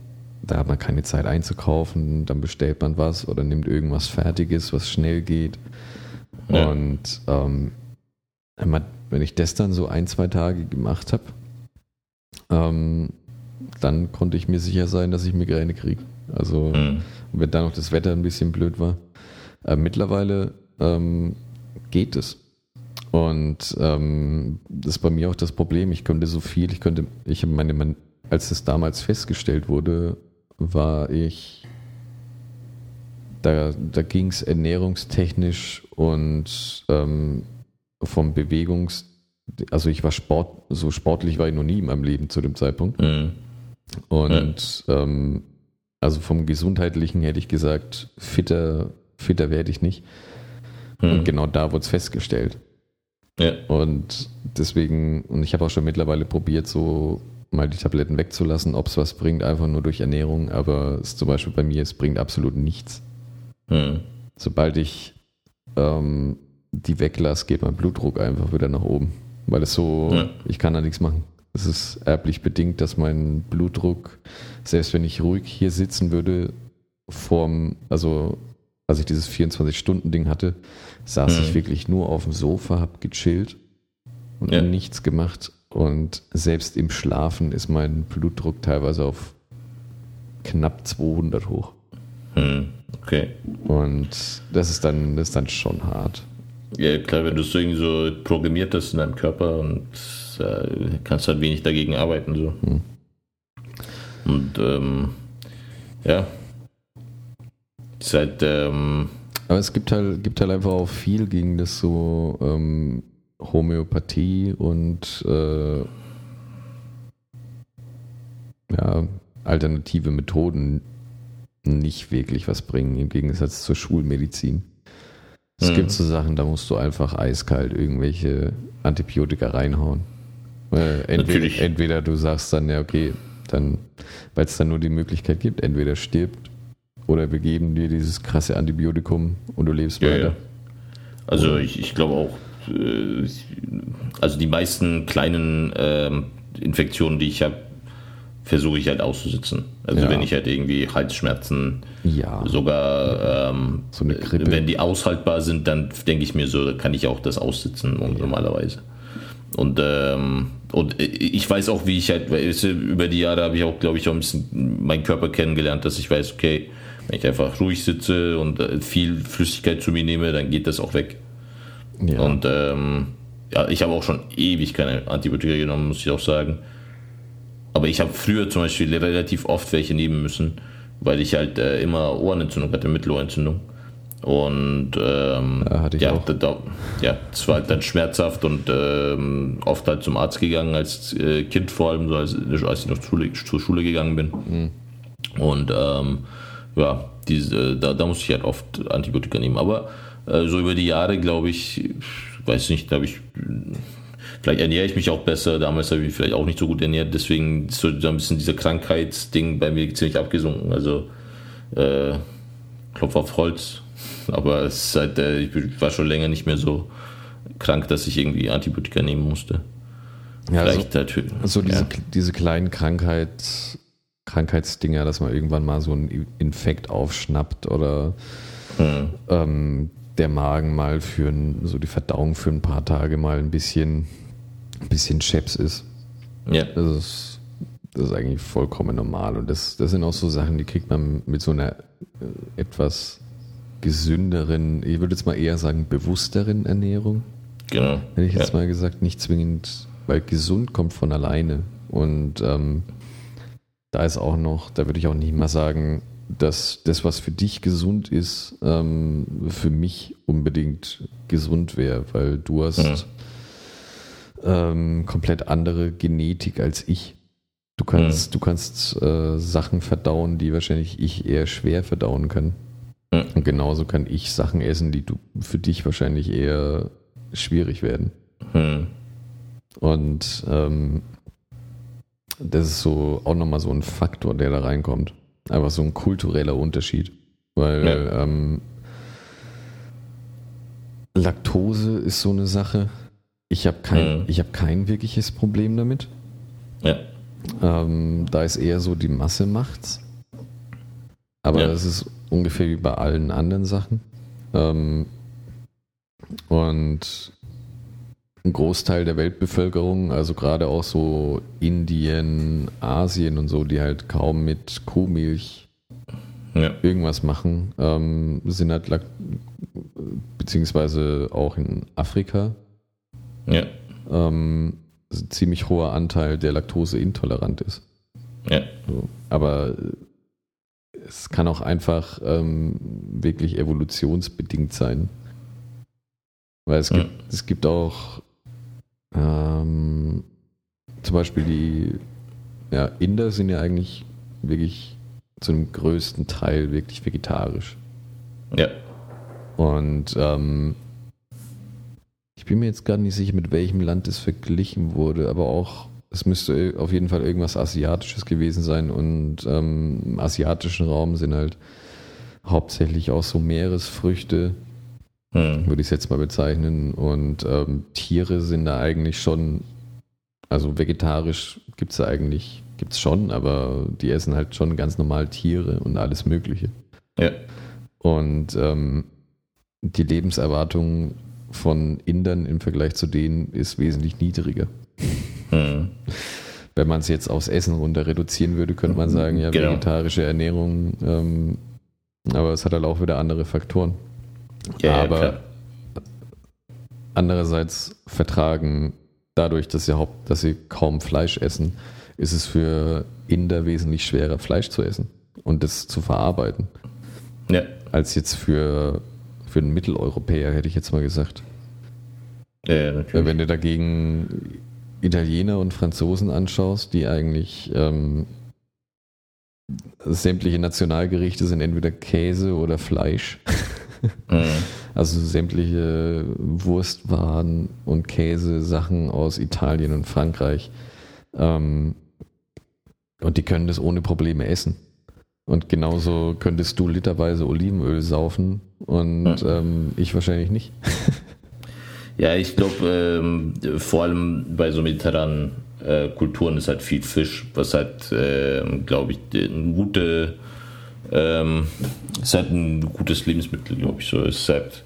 da hat man keine Zeit einzukaufen. Dann bestellt man was oder nimmt irgendwas Fertiges, was schnell geht. Ja. Und ähm, wenn ich das dann so ein, zwei Tage gemacht habe, ähm, dann konnte ich mir sicher sein, dass ich Migräne kriege. Also mhm wenn da noch das Wetter ein bisschen blöd war. Äh, mittlerweile ähm, geht es. Und ähm, das ist bei mir auch das Problem. Ich könnte so viel, ich könnte, ich meine, als das damals festgestellt wurde, war ich, da, da ging es ernährungstechnisch und ähm, vom Bewegungs, also ich war Sport, so sportlich war ich noch nie in meinem Leben zu dem Zeitpunkt. Mhm. Und ja. ähm, also vom Gesundheitlichen hätte ich gesagt, fitter, fitter werde ich nicht. Hm. Und genau da wurde es festgestellt. Ja. Und deswegen, und ich habe auch schon mittlerweile probiert, so mal die Tabletten wegzulassen, ob es was bringt, einfach nur durch Ernährung, aber es zum Beispiel bei mir, es bringt absolut nichts. Hm. Sobald ich ähm, die weglasse, geht mein Blutdruck einfach wieder nach oben. Weil es so, ja. ich kann da nichts machen. Es ist erblich bedingt, dass mein Blutdruck, selbst wenn ich ruhig hier sitzen würde, vorm, also als ich dieses 24-Stunden-Ding hatte, saß mhm. ich wirklich nur auf dem Sofa, hab gechillt und ja. nichts gemacht. Und selbst im Schlafen ist mein Blutdruck teilweise auf knapp 200 hoch. Hm, okay. Und das ist dann, das ist dann schon hart. Ja, klar, wenn du es irgendwie so programmiert hast in deinem Körper und äh, kannst halt wenig dagegen arbeiten. So. Hm. Und ähm, ja. Ist halt, ähm, Aber es gibt halt, gibt halt einfach auch viel gegen das so ähm, Homöopathie und äh, ja, alternative Methoden nicht wirklich was bringen, im Gegensatz zur Schulmedizin. Es mhm. gibt so Sachen, da musst du einfach eiskalt irgendwelche Antibiotika reinhauen. Äh, entweder, entweder, du sagst dann, ja, okay, dann, weil es dann nur die Möglichkeit gibt, entweder stirbt oder wir geben dir dieses krasse Antibiotikum und du lebst ja, weiter. Ja. Also ich, ich glaube auch, äh, also die meisten kleinen ähm, Infektionen, die ich habe, versuche ich halt auszusitzen. Also ja. wenn ich halt irgendwie Halsschmerzen, ja. sogar ähm, so wenn die aushaltbar sind, dann denke ich mir so, kann ich auch das aussitzen ja. normalerweise. Und, ähm, und ich weiß auch, wie ich halt, über die Jahre habe ich auch, glaube ich, auch ein bisschen meinen Körper kennengelernt, dass ich weiß, okay, wenn ich einfach ruhig sitze und äh, viel Flüssigkeit zu mir nehme, dann geht das auch weg. Ja. Und ähm, ja, ich habe auch schon ewig keine Antibiotika genommen, muss ich auch sagen. Aber ich habe früher zum Beispiel relativ oft welche nehmen müssen, weil ich halt äh, immer Ohrenentzündung hatte, Mittelohrentzündung. Und ähm, ja, ja, da, da, ja, es war halt dann schmerzhaft und ähm, oft halt zum Arzt gegangen als äh, Kind vor allem, so als, als ich noch zur Schule, zur Schule gegangen bin. Mhm. Und ähm, ja, diese, da, da musste ich halt oft Antibiotika nehmen. Aber äh, so über die Jahre, glaube ich, weiß nicht, glaube ich, vielleicht ernähre ich mich auch besser. Damals habe ich mich vielleicht auch nicht so gut ernährt, deswegen ist so ein bisschen dieser Krankheitsding bei mir ziemlich abgesunken. Also äh, Klopf auf Holz. Aber es ist halt, äh, ich war schon länger nicht mehr so krank, dass ich irgendwie Antibiotika nehmen musste. Ja, vielleicht also, halt, also diese, ja. diese kleinen Krankheits, Krankheitsdinger, dass man irgendwann mal so einen Infekt aufschnappt oder hm. ähm, der Magen mal für ein, so die Verdauung für ein paar Tage mal ein bisschen, ein bisschen Scheps ist. Ja. Das ist, das ist eigentlich vollkommen normal. Und das, das sind auch so Sachen, die kriegt man mit so einer äh, etwas gesünderen, ich würde jetzt mal eher sagen, bewussteren Ernährung. Genau. Hätte ich jetzt ja. mal gesagt, nicht zwingend, weil gesund kommt von alleine. Und ähm, da ist auch noch, da würde ich auch nicht mal sagen, dass das, was für dich gesund ist, ähm, für mich unbedingt gesund wäre, weil du hast mhm. ähm, komplett andere Genetik als ich. Du kannst, mhm. du kannst äh, Sachen verdauen, die wahrscheinlich ich eher schwer verdauen kann. Mhm. Und genauso kann ich Sachen essen, die du für dich wahrscheinlich eher schwierig werden. Und ähm, das ist so auch nochmal so ein Faktor, der da reinkommt. Einfach so ein kultureller Unterschied. Weil ja. ähm, Laktose ist so eine Sache. Ich habe kein, mhm. hab kein wirkliches Problem damit. Ja. Ähm, da ist eher so die Masse macht's. Aber ja. das ist ungefähr wie bei allen anderen Sachen. Ähm, und ein Großteil der Weltbevölkerung, also gerade auch so Indien, Asien und so, die halt kaum mit Kuhmilch ja. irgendwas machen, ähm, sind halt beziehungsweise auch in Afrika ja. ähm, ein ziemlich hoher Anteil, der Laktose intolerant ist. Ja. So. Aber es kann auch einfach ähm, wirklich evolutionsbedingt sein. Weil es gibt, ja. es gibt auch ähm, zum Beispiel die ja, Inder sind ja eigentlich wirklich zum größten Teil wirklich vegetarisch. Ja. Und ähm, ich bin mir jetzt gar nicht sicher, mit welchem Land es verglichen wurde, aber auch, es müsste auf jeden Fall irgendwas Asiatisches gewesen sein. Und ähm, im asiatischen Raum sind halt hauptsächlich auch so Meeresfrüchte, hm. würde ich es jetzt mal bezeichnen. Und ähm, Tiere sind da eigentlich schon, also vegetarisch gibt es da eigentlich, gibt es schon, aber die essen halt schon ganz normal Tiere und alles Mögliche. Ja. Und ähm, die Lebenserwartung von Indern im Vergleich zu denen ist wesentlich niedriger. Hm. Wenn man es jetzt aufs Essen runter reduzieren würde, könnte man sagen, ja, genau. vegetarische Ernährung ähm, Aber es hat halt auch wieder andere Faktoren. Ja, aber ja, andererseits vertragen dadurch, dass sie, haupt, dass sie kaum Fleisch essen, ist es für Inder wesentlich schwerer, Fleisch zu essen und das zu verarbeiten, Ja, als jetzt für, für einen Mitteleuropäer, hätte ich jetzt mal gesagt. ja, ja, natürlich. Wenn du dagegen Italiener und Franzosen anschaust, die eigentlich ähm, sämtliche Nationalgerichte sind entweder Käse oder Fleisch. Mhm. [LAUGHS] Also sämtliche Wurstwaren und Käsesachen aus Italien und Frankreich. Ähm, und die können das ohne Probleme essen. Und genauso könntest du literweise Olivenöl saufen und ähm, ich wahrscheinlich nicht. [LAUGHS] Ja, ich glaube, ähm, vor allem bei so mediterranen äh, Kulturen ist halt viel Fisch, was halt, ähm, glaube ich, ein gute, ähm, ist halt ein gutes Lebensmittel, glaube ich. So, es ist halt,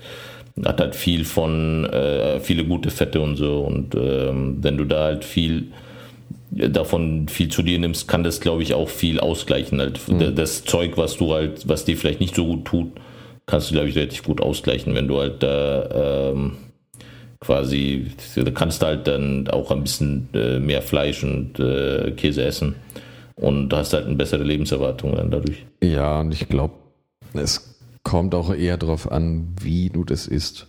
hat halt viel von, äh, viele gute Fette und so. Und ähm, wenn du da halt viel davon viel zu dir nimmst, kann das, glaube ich, auch viel ausgleichen. Halt. Das Zeug, was du halt, was dir vielleicht nicht so gut tut, kannst du, glaube ich, relativ gut ausgleichen, wenn du halt da ähm, quasi, da kannst du halt dann auch ein bisschen äh, mehr Fleisch und äh, Käse essen und hast halt eine bessere Lebenserwartung dann dadurch. Ja, und ich glaube, es kommt auch eher darauf an, wie du das isst.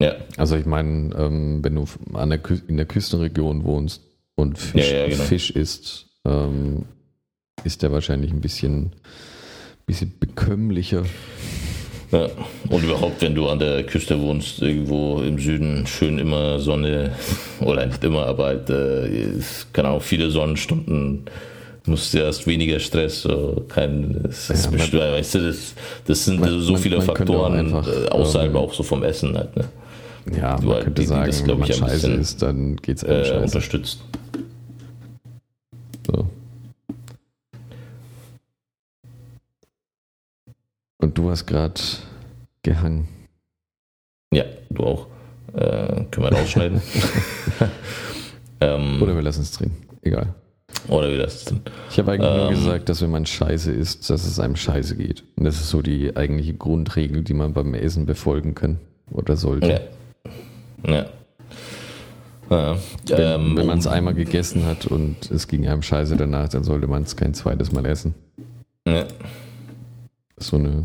Ja, Also ich meine, ähm, wenn du an der Kü in der Küstenregion wohnst und Fisch, Ja, ja, genau. Fisch isst, ähm, ist der wahrscheinlich ein bisschen, bisschen bekömmlicher. ja. Und überhaupt, wenn du an der Küste wohnst, irgendwo im Süden, schön immer Sonne, [LAUGHS] oder nicht immer, aber halt, äh, es kann auch viele Sonnenstunden, musst erst weniger Stress, so kein, das ist Ja, man- bestimmt, weißt du, das, das sind Man- so man- viele man auch Faktoren einfach, äh, außerhalb ähm, auch so vom Essen halt, ne? Ja, Du man könnte die- sagen, das, wenn man ich, scheiße bisschen, ist, dann geht's einem Äh, scheiße. unterstützt. So. Und du hast gerade gehangen. Ja, du auch. Äh, können wir rausschneiden. [LAUGHS] ähm, Oder wir lassen es drin. Egal. Oder wie das denn? Ich habe eigentlich nur Ähm. gesagt, dass wenn man scheiße isst, dass es einem scheiße geht. Und das ist so die eigentliche Grundregel, die man beim Essen befolgen kann oder sollte. Ja. Ja. ja. Wenn, ähm, wenn man es einmal gegessen hat und es ging einem scheiße danach, dann sollte man es kein zweites Mal essen. ja. Das ist so eine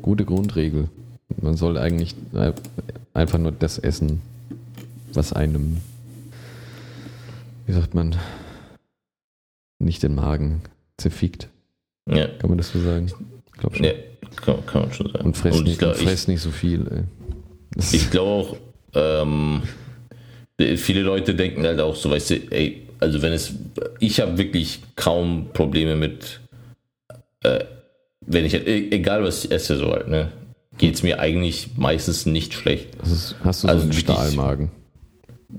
gute Grundregel. Man soll eigentlich ein- einfach nur das essen, was einem, wie sagt man, nicht den Magen zerfickt. ja. Kann man das so sagen? Ich glaube schon. ja. Kann, kann man schon sagen. Und fress, nicht, ich glaube und fress nicht so viel. Ich glaub auch, ähm, viele Leute denken halt auch so, weißt du, ey, also wenn es, ich habe wirklich kaum Probleme mit, äh, wenn ich, e- egal was ich esse, so halt, ne, geht es mir eigentlich meistens nicht schlecht. ist, hast du Also so einen Stahlmagen.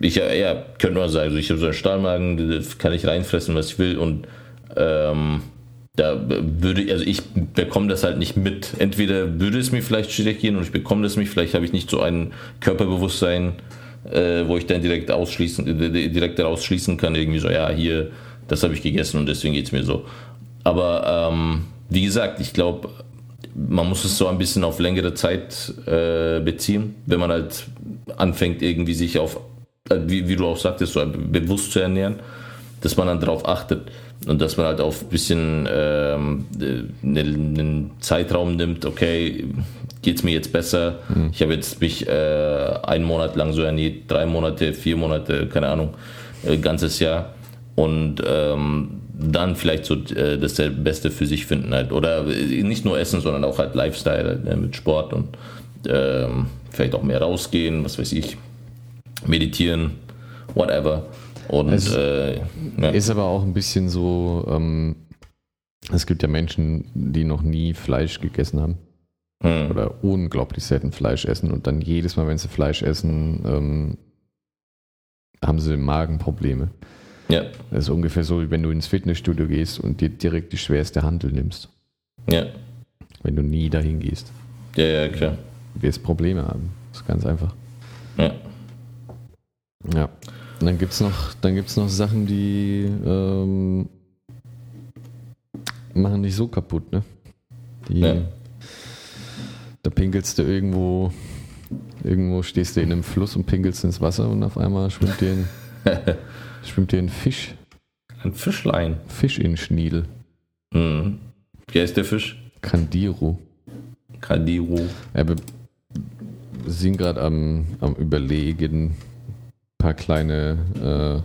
Ich, ja, könnte man sagen, also ich habe so einen Stahlmagen, kann ich reinfressen, was ich will und ähm, da würde also ich bekomme das halt nicht mit. Entweder würde es mir vielleicht schlecht gehen und ich bekomme das nicht, vielleicht habe ich nicht so ein Körperbewusstsein, äh, wo ich dann direkt ausschließen, direkt daraus schließen kann, irgendwie so, ja, hier, das habe ich gegessen und deswegen geht es mir so. Aber ähm, wie gesagt, ich glaube, man muss es so ein bisschen auf längere Zeit äh, beziehen, wenn man halt anfängt, irgendwie sich auf, wie, wie du auch sagtest, so bewusst zu ernähren, dass man dann darauf achtet und dass man halt auf ein bisschen ähm, äh, einen, einen Zeitraum nimmt, okay, geht's mir jetzt besser? Ich habe jetzt mich äh, einen Monat lang so ernährt, drei Monate, vier Monate, keine Ahnung, äh, ganzes Jahr und ähm, dann vielleicht so äh, das Beste für sich finden halt. Oder äh, nicht nur Essen, sondern auch halt Lifestyle halt, ne, mit Sport und ähm, vielleicht auch mehr rausgehen, was weiß ich, meditieren, whatever. Und Es- äh, ja. Ist aber auch ein bisschen so, ähm, es gibt ja Menschen, die noch nie Fleisch gegessen haben hm, oder unglaublich selten Fleisch essen und dann jedes Mal, wenn sie Fleisch essen, ähm, haben sie Magenprobleme. ja, Das ist ungefähr so, wie wenn du ins Fitnessstudio gehst und dir direkt die schwerste Handel nimmst. ja, Wenn du nie dahin gehst. ja, ja, klar. Du wirst Probleme haben. Das ist ganz einfach. Ja. Ja. Und dann gibt es noch, dann gibt's noch Sachen, die ähm, machen dich so kaputt, ne? Die, Ja. da pinkelst du irgendwo, irgendwo stehst du in einem Fluss und pinkelst ins Wasser und auf einmal schwimmt dir ein, [LAUGHS] schwimmt dir ein Fisch, Ein Fischlein. Fisch in Schniedel. Mhm. Wie heißt der Fisch? Candiru. Kadiro. Ja, wir sind gerade am, am Überlegen, paar kleine, äh,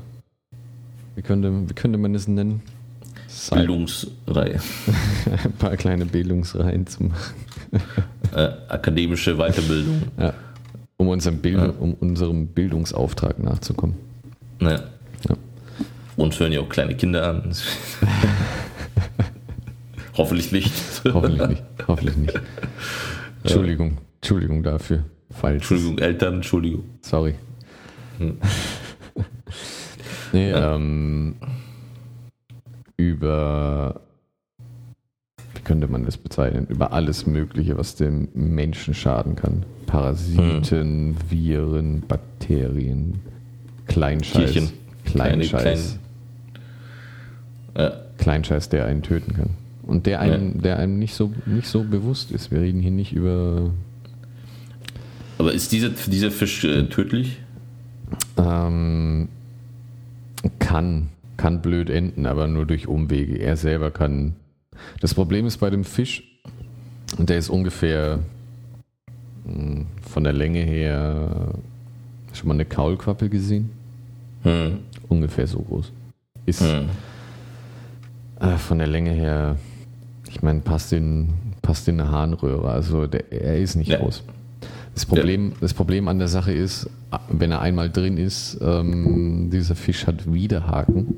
wie, könnte, wie könnte man es nennen? Side- Bildungsreihe. [LAUGHS] ein paar kleine Bildungsreihen zu machen, [LAUGHS] Äh, akademische Weiterbildung. um, unserem Bild, Ja. um unserem Bildungsauftrag nachzukommen. Ja. Ja. Uns hören ja auch kleine Kinder an. [LAUGHS] Hoffentlich nicht. Hoffentlich nicht. Hoffentlich nicht. Entschuldigung, Entschuldigung dafür. Falsch. Entschuldigung, Eltern, Entschuldigung. Sorry. Hm. [LAUGHS] nee, ähm, über, wie könnte man das bezeichnen? Über alles Mögliche, was dem Menschen schaden kann. Parasiten, Viren, Bakterien, Kleinscheiß. Tierchen. Kleinscheiß. Ja. Kleinscheiß, der einen töten kann. Und der einem, der einem nicht so, nicht so bewusst ist. Wir reden hier nicht über Aber ist dieser, dieser Fisch äh, tödlich? Ähm, kann, kann blöd enden, aber nur durch Umwege. Er selber kann. Das Problem ist bei dem Fisch, der ist ungefähr mh, von der Länge her schon mal eine Kaulquappe gesehen. Hm. Ungefähr so groß. Ist Hm. äh, von der Länge her, ich meine, passt in, passt in eine Harnröhre. Also der, er ist nicht Ja. groß. Das Problem, das Problem an der Sache ist, wenn er einmal drin ist, ähm, dieser Fisch hat Widerhaken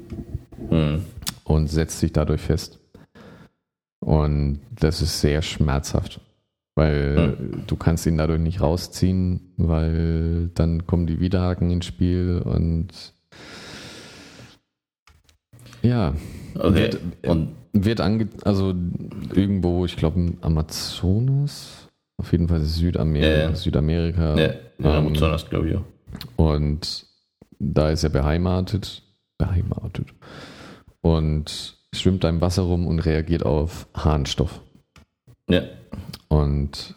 Hm. und setzt sich dadurch fest. Und das ist sehr schmerzhaft, weil du kannst ihn dadurch nicht rausziehen, weil dann kommen die Widerhaken ins Spiel und ja, Okay. Wird- Und wird ange also irgendwo, ich glaube im Amazonas, auf jeden Fall Südamerika, Ja, ja. Südamerika. ja, ja, ähm, Amazonas, glaube ich auch. und da ist er beheimatet, beheimatet und schwimmt da im Wasser rum und reagiert auf Harnstoff. Ja. Und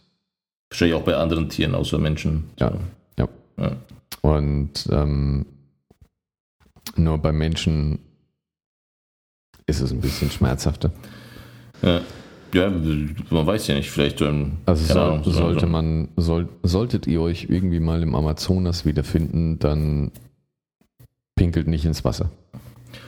Wahrscheinlich auch bei anderen Tieren außer Menschen. Ja. Ja. ja. Und ähm, nur bei Menschen ist es ein bisschen schmerzhafter. Ja. Ja, man weiß ja nicht, vielleicht so ein, Also soll, Ahnung, so- sollte so- man, soll, solltet ihr euch irgendwie mal im Amazonas wiederfinden, dann pinkelt nicht ins Wasser.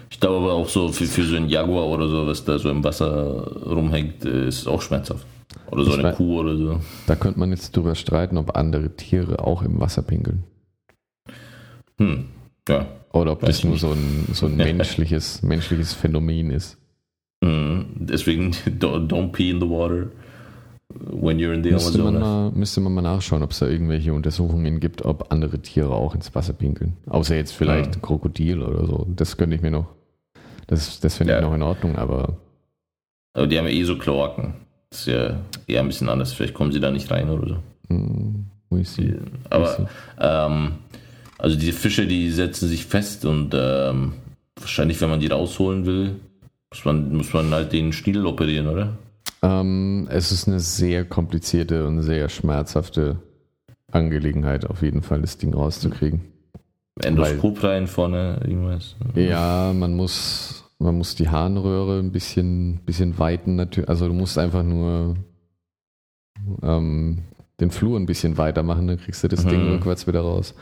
Ich glaube aber auch so für, für so ein Jaguar oder so, was da so im Wasser rumhängt, äh, ist auch schmerzhaft. Oder so Ich eine Kuh oder so. Da könnte man jetzt drüber streiten, ob andere Tiere auch im Wasser pinkeln. Hm. Ja. Oder ob das nur nicht. so ein, so ein [LAUGHS] menschliches, menschliches Phänomen ist. Hm. Deswegen [LAUGHS] don't, don't pee in the water when you're in the Müsste man, Amazonas. mal, müsste man mal nachschauen, ob es da irgendwelche Untersuchungen gibt, ob andere Tiere auch ins Wasser pinkeln. Außer jetzt vielleicht Ja. Krokodil oder so. Das könnte ich mir noch. Das, das finde ich Ja. noch in Ordnung, aber Aber die haben ja eh so Kloaken. Das ist ja eher ein bisschen anders. Vielleicht kommen sie da nicht rein oder so. hm, we see. Aber ähm, also diese Fische, die setzen sich fest und ähm, wahrscheinlich, wenn man die rausholen will, muss man, muss man halt den Stiel operieren, oder? Ähm, es ist eine sehr komplizierte und sehr schmerzhafte Angelegenheit, auf jeden Fall das Ding rauszukriegen. Endoskop rein vorne, irgendwas. Ja, man muss, man muss die Harnröhre ein bisschen, bisschen weiten natürlich. Also du musst einfach nur ähm, den Flur ein bisschen weiter machen, dann kriegst du das Ding Mhm. rückwärts wieder raus.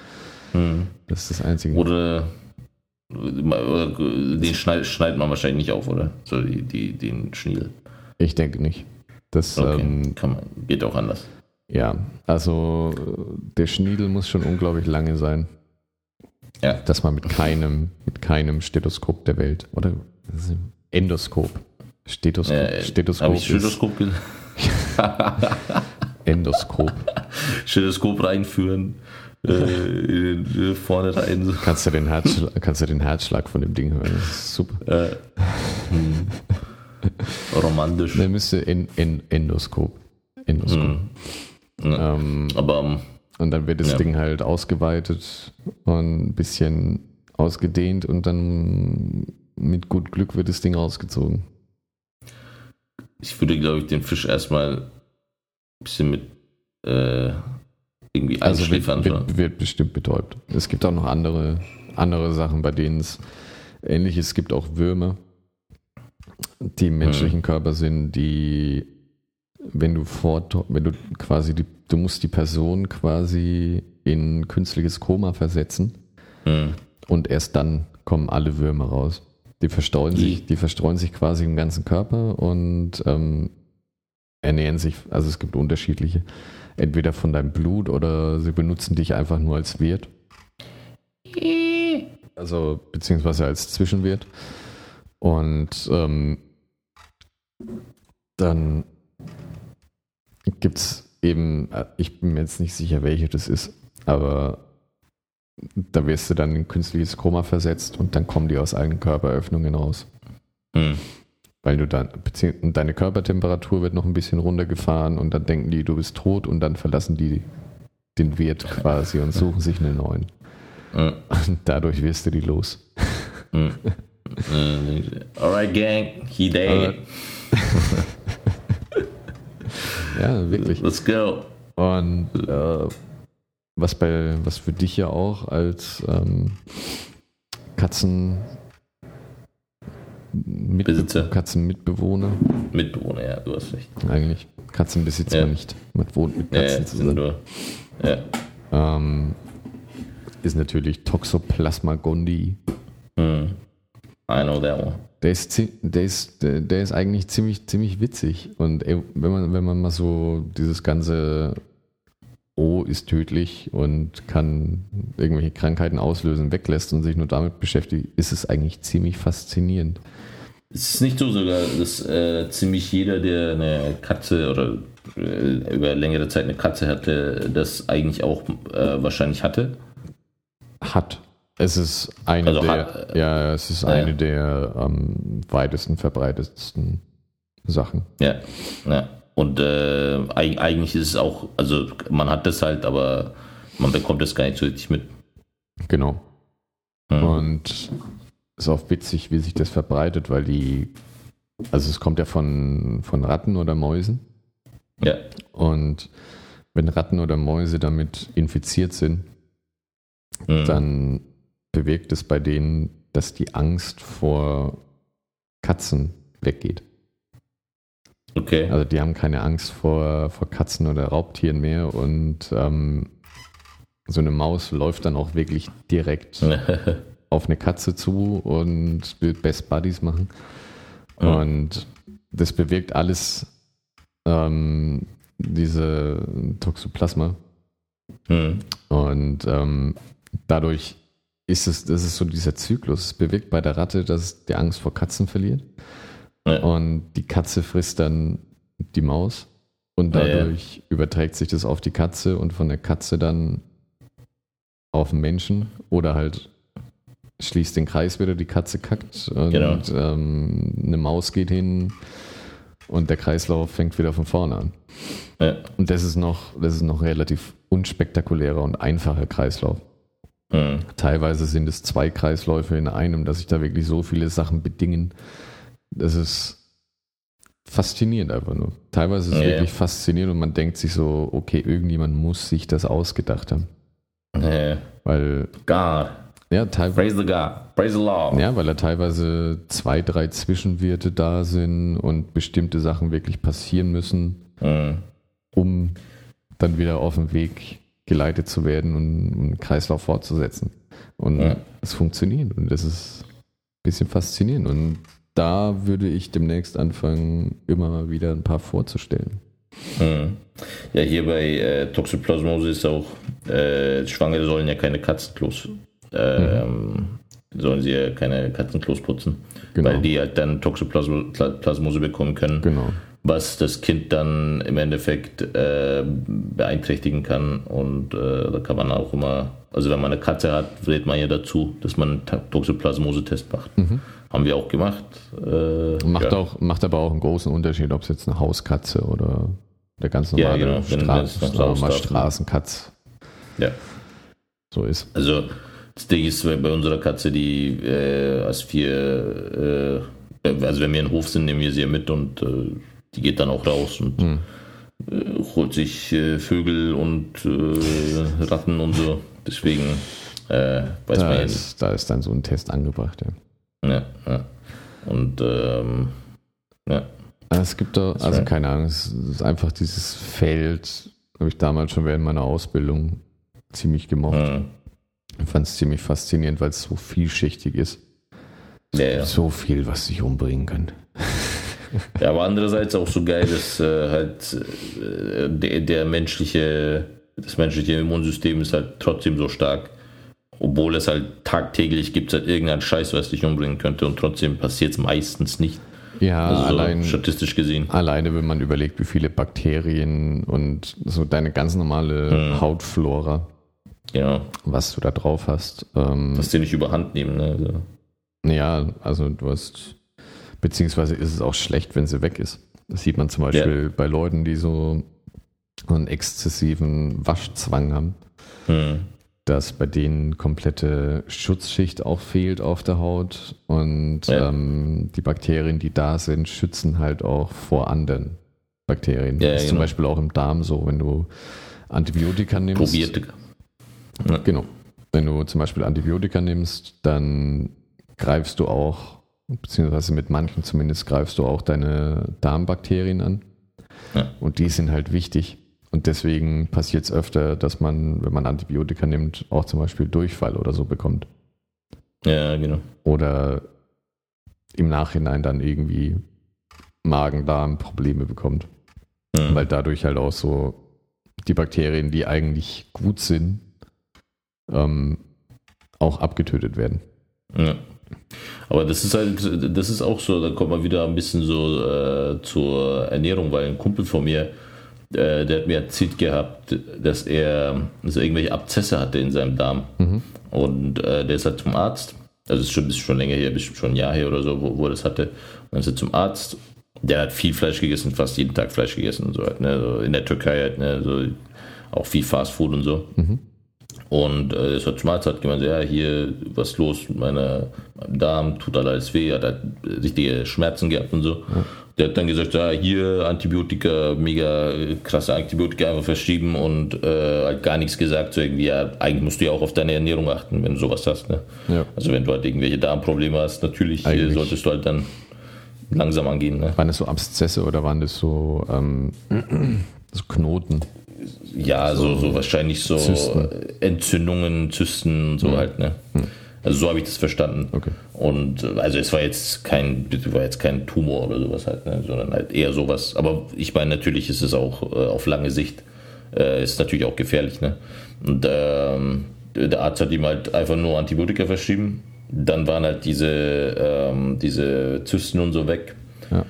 Hm. Das ist das Einzige. Oder den schneid, schneidet man wahrscheinlich nicht auf, oder? So die, die, den Schniel. Ich denke nicht. Das, Okay, ähm, kann man, geht auch anders. ja, also der Schniedel muss schon unglaublich lange sein, Ja. dass man mit keinem, mit keinem Stethoskop der Welt oder Endoskop. Stethoskop, Äh, Stethoskop, Habe ich Stethoskop, ge- [LAUGHS] [LAUGHS] Endoskop. Stethoskop reinführen, äh, in- vorne rein. So. Kannst du den, Herzschlag, kannst du den Herzschlag von dem Ding hören? Super. Äh, hm. Romantisch. Der müsste en, en, Endoskop. Endoskop. Hm. Ja. Ähm, Aber ähm, und dann wird das Ja. Ding halt ausgeweitet und ein bisschen ausgedehnt und dann mit gut Glück wird das Ding rausgezogen. ich würde, glaube ich, den Fisch erstmal ein bisschen mit äh, irgendwie Also wird, wird, wird bestimmt betäubt. Es gibt auch noch andere, andere Sachen, bei denen es ähnlich ist. Es gibt auch Würmer, die im menschlichen Körper sind, die, wenn du vor, wenn du quasi die, du musst die Person quasi in künstliches Koma versetzen Hm. und erst dann kommen alle Würmer raus. Die verstreuen Die- sich, die verstreuen sich quasi im ganzen Körper und ähm, ernähren sich, also es gibt unterschiedliche, entweder von deinem Blut oder sie benutzen dich einfach nur als Wirt. Also beziehungsweise als Zwischenwirt. Und ähm, dann gibt es eben, äh, ich bin mir jetzt nicht sicher, welche das ist, aber da wirst du dann in künstliches Koma versetzt und dann kommen die aus allen Körperöffnungen raus. Hm. Weil du dann, beziehungsweise deine Körpertemperatur wird noch ein bisschen runtergefahren und dann denken die, du bist tot und dann verlassen die den Wirt quasi und suchen sich einen neuen. Und dadurch wirst du die los. Alright, Gang, he dead. Ja, wirklich. Let's go. Und äh, was bei, was für dich ja auch als ähm, Katzen Mitbe Besitzer. Katzenmitbewohner Mitbewohner, ja, du hast recht. eigentlich. Katzen besitzt Ja. man nicht. Man wohnt mit Katzen ja, zusammen. nur, ja. Ähm, ist natürlich Toxoplasma gondii. Hm. I know that one. Der ist, der ist, der der ist eigentlich ziemlich, ziemlich witzig. Und ey, wenn man, wenn man mal so dieses ganze O ist tödlich und kann irgendwelche Krankheiten auslösen, weglässt und sich nur damit beschäftigt, ist es eigentlich ziemlich faszinierend. Es ist nicht so sogar, dass äh, ziemlich jeder, der eine Katze oder äh, über längere Zeit eine Katze hatte, das eigentlich auch äh, wahrscheinlich hatte. Hat. Es ist eine Also der, hat- ja, es ist ja. eine der am weitesten verbreitetsten Sachen. Ja, ja. Und äh, eig- eigentlich ist es auch, also man hat das halt, aber man bekommt das gar nicht so richtig mit. Genau. Hm. Und ist auch witzig, wie sich das verbreitet, weil die, also es kommt ja von, von Ratten oder Mäusen. Ja, Und wenn Ratten oder Mäuse damit infiziert sind, hm. dann bewirkt es bei denen, dass die Angst vor Katzen weggeht. okay. Also die haben keine Angst vor, vor Katzen oder Raubtieren mehr und ähm, so eine Maus läuft dann auch wirklich direkt [LAUGHS] auf eine Katze zu und will Best Buddies machen. Ja. Und das bewirkt alles ähm, diese Toxoplasma. hm. Und ähm, dadurch ist es, das ist so dieser Zyklus. Es bewirkt bei der Ratte, dass die Angst vor Katzen verliert. Ja. Und die Katze frisst dann die Maus. Und Ja, ja. dadurch überträgt sich das auf die Katze und von der Katze dann auf den Menschen oder halt schließt den Kreis wieder, die Katze kackt und Genau. ähm, eine Maus geht hin und der Kreislauf fängt wieder von vorne an. Ja. Und das ist noch, das ist noch relativ unspektakulärer und einfacher Kreislauf. Hm. Teilweise sind es zwei Kreisläufe in einem, dass sich da wirklich so viele Sachen bedingen. Das ist faszinierend einfach nur. Teilweise ist es Ja, wirklich ja. faszinierend und man denkt sich so, okay, irgendjemand muss sich das ausgedacht haben. Äh, Weil, God. Ja, teilweise. Praise the God. Praise the Law. Ja, weil da teilweise zwei, drei Zwischenwirte da sind und bestimmte Sachen wirklich passieren müssen, Hm. um dann wieder auf den Weg geleitet zu werden und einen Kreislauf fortzusetzen. Und es funktioniert und das ist ein bisschen faszinierend. Und da würde ich demnächst anfangen, immer mal wieder ein paar vorzustellen. Hm. Ja, hier bei äh, Toxoplasmose ist auch, äh, Schwangere sollen ja keine Katzenklos, ähm, sollen sie ja keine Katzenklos putzen, Genau. weil die halt dann Toxoplasmose bekommen können, Genau. was das Kind dann im Endeffekt äh, beeinträchtigen kann und äh, da kann man auch immer, also wenn man eine Katze hat, rät man ja dazu, dass man einen Toxoplasmose-Test macht. Haben wir auch gemacht. Äh, Macht, ja. auch, macht aber auch einen großen Unterschied, ob es jetzt eine Hauskatze oder der ganz Ja, normale genau, wenn- Stra wenn es nach sagen wir Haus mal darf, Straßenkatz ja. so ist. Also Ding ist bei unserer Katze, die äh, als wir, äh, also wenn wir in Hof sind, nehmen wir sie ja mit und äh, die geht dann auch raus und äh, holt sich äh, Vögel und äh, Ratten und so. Deswegen weiß Da man ist, da ist dann so ein Test angebracht, ja. Ja, ja. Und ähm, ja. Also Es gibt da, also keine Ahnung, es ist einfach dieses Feld, habe ich damals schon während meiner Ausbildung ziemlich gemocht. hm. Ich fand es ziemlich faszinierend, weil es so vielschichtig ist. Ja, ja. So viel, was dich umbringen kann. ja, aber andererseits auch so geil, dass äh, halt äh, der, der menschliche, das menschliche Immunsystem ist halt trotzdem so stark. Obwohl es halt tagtäglich gibt, halt irgendeinen Scheiß, was dich umbringen könnte und trotzdem passiert es meistens nicht. Ja, Also so allein, statistisch gesehen. alleine, wenn man überlegt, wie viele Bakterien und so deine ganz normale Hm. Hautflora, Ja, was du da drauf hast. Ähm, dass die nicht überhand nehmen. Ne? Also, Ja, also du hast, beziehungsweise ist es auch schlecht, wenn sie weg ist. Das sieht man zum Beispiel bei Leuten, die so einen exzessiven Waschzwang haben, hm. dass bei denen komplette Schutzschicht auch fehlt auf der Haut und Ja. ähm, die Bakterien, die da sind, schützen halt auch vor anderen Bakterien. Ja, das ist zum genau. Beispiel auch im Darm so, wenn du Antibiotika nimmst. Probiert. Genau. Wenn du zum Beispiel Antibiotika nimmst, dann greifst du auch, beziehungsweise mit manchen zumindest greifst du auch deine Darmbakterien an. Ja. Und die sind halt wichtig. Und deswegen passiert es öfter, dass man, wenn man Antibiotika nimmt, auch zum Beispiel Durchfall oder so bekommt. Ja, genau. Oder im Nachhinein dann irgendwie Magen-Darm-Probleme bekommt. Hm. Weil dadurch halt auch so die Bakterien, die eigentlich gut sind, ähm, auch abgetötet werden. Ja. Aber das ist halt, das ist auch so, da kommt man wieder ein bisschen so äh, zur Ernährung, weil ein Kumpel von mir, äh, der hat mir erzählt gehabt, dass er so irgendwelche Abzesse hatte in seinem Darm. Und äh, der ist halt zum Arzt, also ist schon, ist schon länger her, bestimmt schon ein Jahr her oder so, wo, wo er das hatte. Und dann ist er zum Arzt, der hat viel Fleisch gegessen, fast jeden Tag Fleisch gegessen und so halt, ne? so in der Türkei halt, ne? so auch viel Fast Food und so. Und äh, das hat Arzt hat gemeint, ja, hier, was los mit meiner, meinem Darm, tut alles weh, hat halt richtige Schmerzen gehabt und so. Der hat dann gesagt, ja, hier Antibiotika, mega krasse Antibiotika einfach verschrieben und äh, hat gar nichts gesagt, so irgendwie, ja, eigentlich musst du ja auch auf deine Ernährung achten, wenn du sowas hast. Ne? Ja. Also wenn du halt irgendwelche Darmprobleme hast, natürlich äh, Eigentlich. solltest du halt dann langsam angehen. Ne? Waren das so Abszesse oder waren das so, ähm, [CLEARS THROAT] so Knoten? Ja, so, so wahrscheinlich so Zysten. Entzündungen, Zysten und so halt, ne? Also so habe ich das verstanden. Okay. Und äh, also es war jetzt kein, war jetzt kein Tumor oder sowas halt, ne? sondern halt eher sowas. Aber ich meine, natürlich ist es auch äh, auf lange Sicht äh, ist natürlich auch gefährlich, ne? Und ähm, der Arzt hat ihm halt einfach nur Antibiotika verschrieben. Dann waren halt diese, ähm, diese Zysten und so weg. Ja.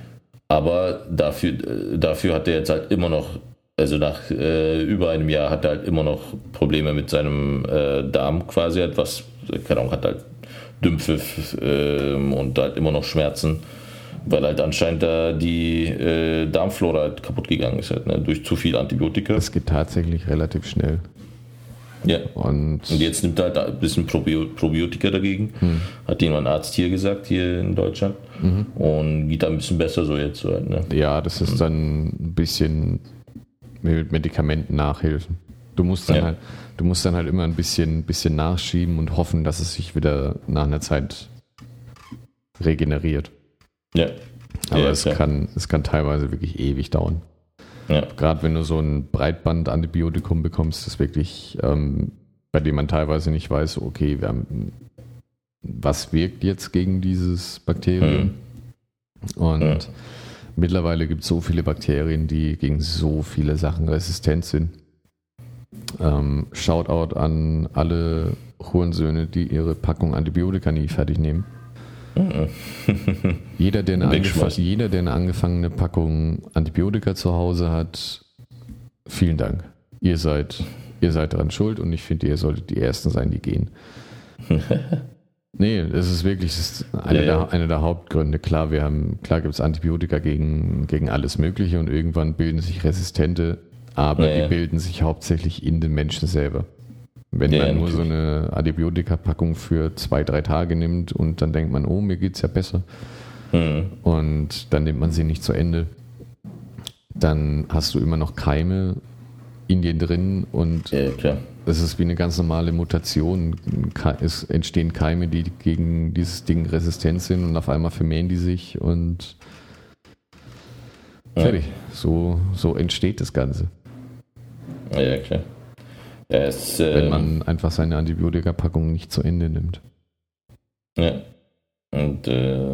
Aber dafür, äh, dafür hat er jetzt halt immer noch, also nach äh, über einem Jahr hat er halt immer noch Probleme mit seinem äh, Darm quasi, halt was, keine Ahnung, hat halt Dümpfe äh, und halt immer noch Schmerzen, weil halt anscheinend da die äh, Darmflora halt kaputt gegangen ist, halt, ne, durch zu viel Antibiotika. Das geht tatsächlich relativ schnell. Ja. Und Und jetzt nimmt er halt ein bisschen Probio Probiotika dagegen. Hat ihm ein Arzt hier gesagt, hier in Deutschland. Und geht da ein bisschen besser so jetzt. So halt, ne? ja, das ist dann ein bisschen mit Medikamenten nachhelfen. Du musst dann Ja. halt, du musst dann halt immer ein bisschen, bisschen nachschieben und hoffen, dass es sich wieder nach einer Zeit regeneriert. Ja. Aber ja, es, klar. kann, es kann teilweise wirklich ewig dauern. Ja. Gerade wenn du so ein Breitband-Antibiotikum bekommst, das wirklich, ähm, bei dem man teilweise nicht weiß, okay, wir haben, was wirkt jetzt gegen dieses Bakterium? Und Ja. Mittlerweile gibt es so viele Bakterien, die gegen so viele Sachen resistent sind. Ähm, Shoutout an alle Hurensöhne, die ihre Packung Antibiotika nie fertig nehmen. [LAUGHS] Jeder der, eine jeder, der eine angefangene Packung Antibiotika zu Hause hat, vielen Dank. Ihr seid, ihr seid daran schuld und ich finde, ihr solltet die Ersten sein, die gehen. [LAUGHS] nee, das ist wirklich das ist eine, Ja, ja. Der, einer der Hauptgründe. Klar, wir haben, klar gibt es Antibiotika gegen, gegen alles Mögliche und irgendwann bilden sich Resistente, aber Ja, die bilden sich hauptsächlich in den Menschen selber. Wenn man nur natürlich. so eine Antibiotika-Packung für zwei, drei Tage nimmt und dann denkt man, oh, mir geht's ja besser. Hm. Und dann nimmt man sie nicht zu Ende. dann hast du immer noch Keime in dir drin und Ja, es ist wie eine ganz normale Mutation. Es entstehen Keime, die gegen dieses Ding resistent sind und auf einmal vermehren die sich und Ja. fertig. So, so entsteht das Ganze. Ja, ja, klar. Ja, es, Wenn man einfach seine Antibiotika-Packung nicht zu Ende nimmt. ja. Und äh,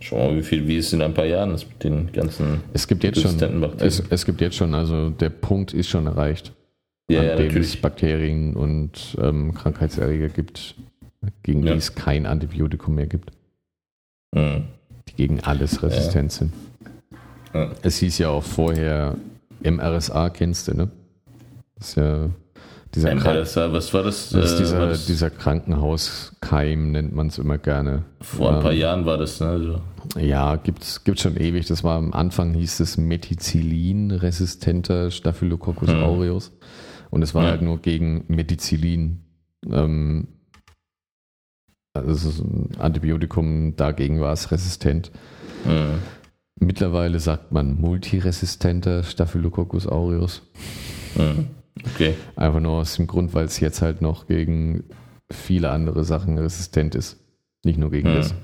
schauen wir mal, wie viel, wie es in ein paar Jahren ist mit den ganzen Es gibt jetzt schon, es, es gibt jetzt schon, also der Punkt ist schon erreicht, ja, an ja, dem es natürlich. Bakterien und ähm, Krankheitserreger gibt, gegen Ja. die es kein Antibiotikum mehr gibt, Mhm. die gegen alles resistent sind. Es hieß ja auch vorher, MRSA kennst du, ne? Das ist ja dieser, MRSA, was war das? das ist Äh, dieser, das dieser Krankenhauskeim, nennt man es immer gerne. vor ein paar ähm, Jahren war das, ne? Also, Ja, gibt's, gibt's schon ewig. Das war am Anfang hieß es Methicillin-resistenter Staphylococcus Mhm. aureus. Und es war Ja. halt nur gegen Methicillin. Ähm, also es ist ein Antibiotikum, dagegen war es resistent. mhm. Mittlerweile sagt man multiresistenter Staphylococcus aureus. Mhm. Okay. Einfach nur aus dem Grund, weil es jetzt halt noch gegen viele andere Sachen resistent ist. Nicht nur gegen das.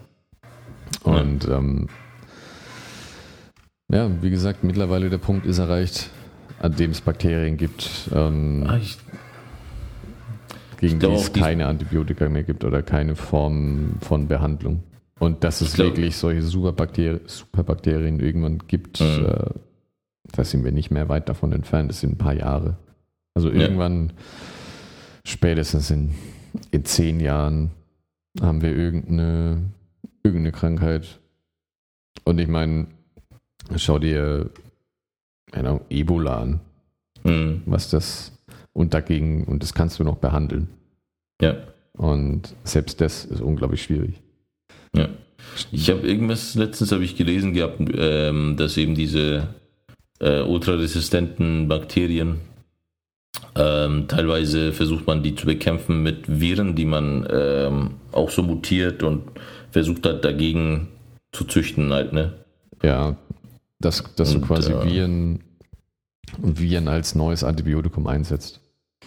Und ähm, ja, wie gesagt, mittlerweile der Punkt ist erreicht, an dem es Bakterien gibt, ähm, Ah, ich, gegen glaube die auch es die- keine Antibiotika mehr gibt oder keine Form von Behandlung. Und dass es glaube- wirklich solche Superbakterien, Superbakterien irgendwann gibt, Mhm. äh, da sind wir nicht mehr weit davon entfernt. Das sind ein paar Jahre. Also Ja. irgendwann, spätestens in, in zehn Jahren, haben wir irgendeine, irgendeine Krankheit. Und ich meine, schau dir Ahnung, Ebola an, mhm. was das und dagegen, und das kannst du noch behandeln. Ja. Und selbst das ist unglaublich schwierig. Ja. Ich habe irgendwas, letztens habe ich gelesen gehabt, ähm, dass eben diese äh, ultraresistenten Bakterien, ähm, teilweise versucht man die zu bekämpfen mit Viren, die man ähm, auch so mutiert und versucht hat dagegen zu züchten halt, ne? Ja, dass, dass du Und, quasi äh, Viren, Viren als neues Antibiotikum einsetzt.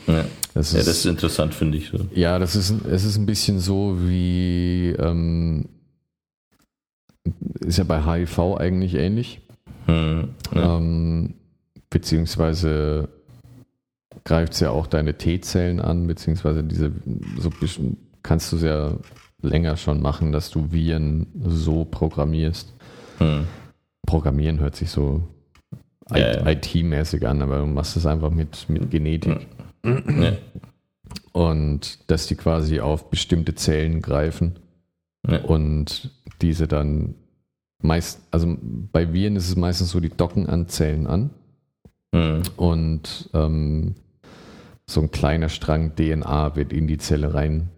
Ja, Das ja ist, das ist interessant, finde ich. So. ja, das ist, es ist ein bisschen so wie, ähm, ist ja bei HIV eigentlich ähnlich. Hm, ja. Ähm, beziehungsweise greift es ja auch deine T-Zellen an, beziehungsweise diese, so bisschen- kannst du es ja länger schon machen, dass du Viren so programmierst. Hm, Programmieren hört sich so Ja. IT-mäßig an, aber du machst es einfach mit, mit Genetik. ja, Und dass die quasi auf bestimmte Zellen greifen ja, und diese dann meist, also bei Viren ist es meistens so, die docken an Zellen an. Hm, und ähm, so ein kleiner Strang DNA wird in die Zelle rein,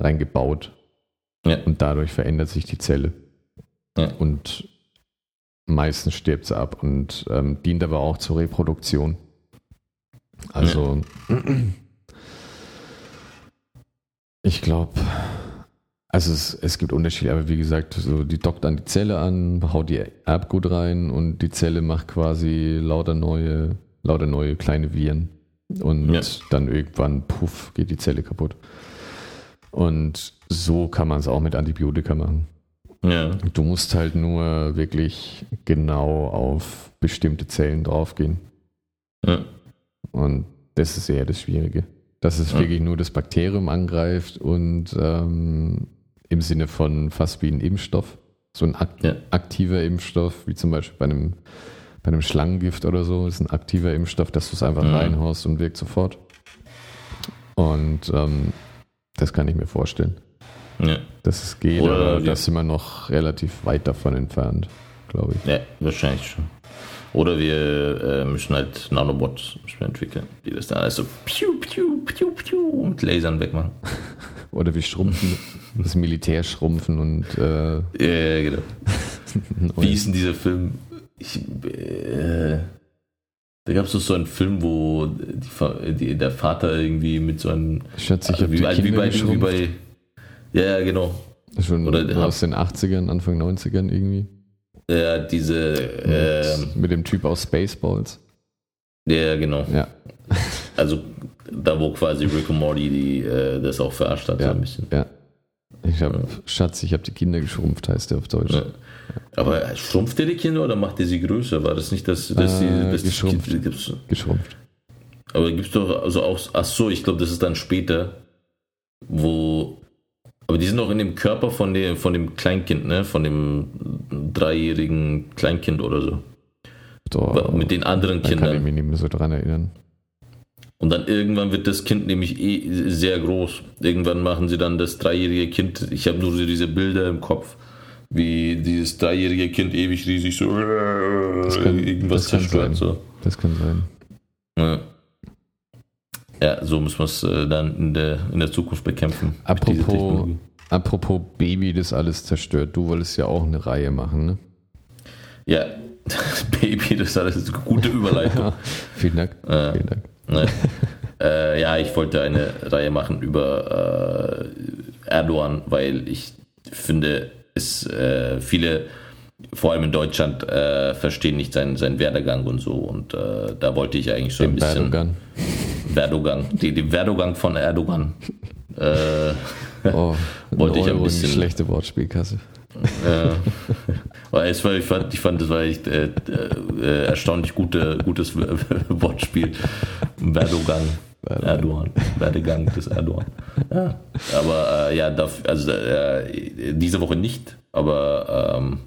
reingebaut. Und dadurch verändert sich die Zelle. Und meistens stirbt sie ab und ähm, dient aber auch zur Reproduktion. Also [CLEARS THROAT] ich glaube, also es, es gibt Unterschiede, aber wie gesagt, so die dockt an die Zelle an, haut die Erbgut rein und die Zelle macht quasi lauter neue, lauter neue kleine Viren. Und Ja. dann irgendwann, puff, geht die Zelle kaputt. Und so kann man es auch mit Antibiotika machen. Ja, Du musst halt nur wirklich genau auf bestimmte Zellen draufgehen. ja, Und das ist eher das Schwierige. Dass es Ja. wirklich nur das Bakterium angreift und ähm, im Sinne von fast wie ein Impfstoff, so ein ak aktiver Impfstoff, wie zum Beispiel bei einem, bei einem Schlangengift oder so, ist ein aktiver Impfstoff, dass du es einfach Mhm. reinhaust und wirkt sofort. Und ähm, das kann ich mir vorstellen, ja. dass es geht, Oder aber wir- da sind wir noch relativ weit davon entfernt, glaube ich. Ja, wahrscheinlich schon. Oder wir äh, müssen halt Nanobots entwickeln, die das dann alles so piu, piu, piu, piu mit Lasern wegmachen. [LAUGHS] Oder wir schrumpfen, das Militär schrumpfen und äh, Ja, genau. [LAUGHS] Wie ist denn dieser Film? Ich, äh, da gab es so einen Film, wo die, die, der Vater irgendwie mit so einem. schätze ich, ob wie, die bei, wie, Kinder bei, wie bei. Ja, ja, genau. Schon oder- aus den 80ern, Anfang 90ern irgendwie. Ja, diese. Äh, Mit dem Typ aus Spaceballs. ja, genau. Ja, [LAUGHS] Also da, wo quasi Rick und Morty die, äh, das auch verarscht hat, so ja, ein bisschen. ja. Ich hab, Schatz, ich habe die Kinder geschrumpft, heißt der auf Deutsch. Ja. Aber schrumpft er die Kinder oder macht er sie größer? War das nicht das, dass Äh, die, dass die geschrumpft. Kinder gibt's, Geschrumpft. Aber gibt es doch also auch, ach so, ich glaube, das ist dann später, wo, aber die sind auch in dem Körper von dem, von dem Kleinkind, ne, von dem dreijährigen Kleinkind oder so, So, mit den anderen da kann ich Kindern. mich nicht mehr so dran erinnern. Und dann irgendwann wird das Kind nämlich eh sehr groß. Irgendwann machen sie dann das dreijährige Kind, ich habe nur so diese Bilder im Kopf, wie dieses dreijährige Kind ewig riesig so kann- irgendwas das kann zerstört. sein. So. Das kann sein. Ja. Ja, so müssen wir es äh, dann in der, in der Zukunft bekämpfen. Apropos, apropos Baby, das alles zerstört. Du wolltest ja auch eine Reihe machen, ne? Ja, [LAUGHS] Baby, das ist alles eine gute Überleitung. [LAUGHS] Vielen Dank. Ja. Vielen Dank. ne? äh, ja, ich wollte eine Reihe machen über äh, Erdogan, weil ich finde, es äh, viele, vor allem in Deutschland, äh, verstehen nicht seinen, seinen Werdegang und so. Und äh, da wollte ich eigentlich so ein bisschen. Erdogan. Werdogang, die, den Werdogang von Erdogan. Äh, Oh, [LAUGHS] Wollte ich ein die bisschen- schlechte Wortspielkasse. War, ich, fand, ich fand, das war echt äh, äh, erstaunlich gute, gutes [LAUGHS] Wortspiel. Werdogang. Erdogan. Werdegang des Erdogan. Ja. Aber äh, ja, darf, also äh, diese Woche nicht, aber ähm,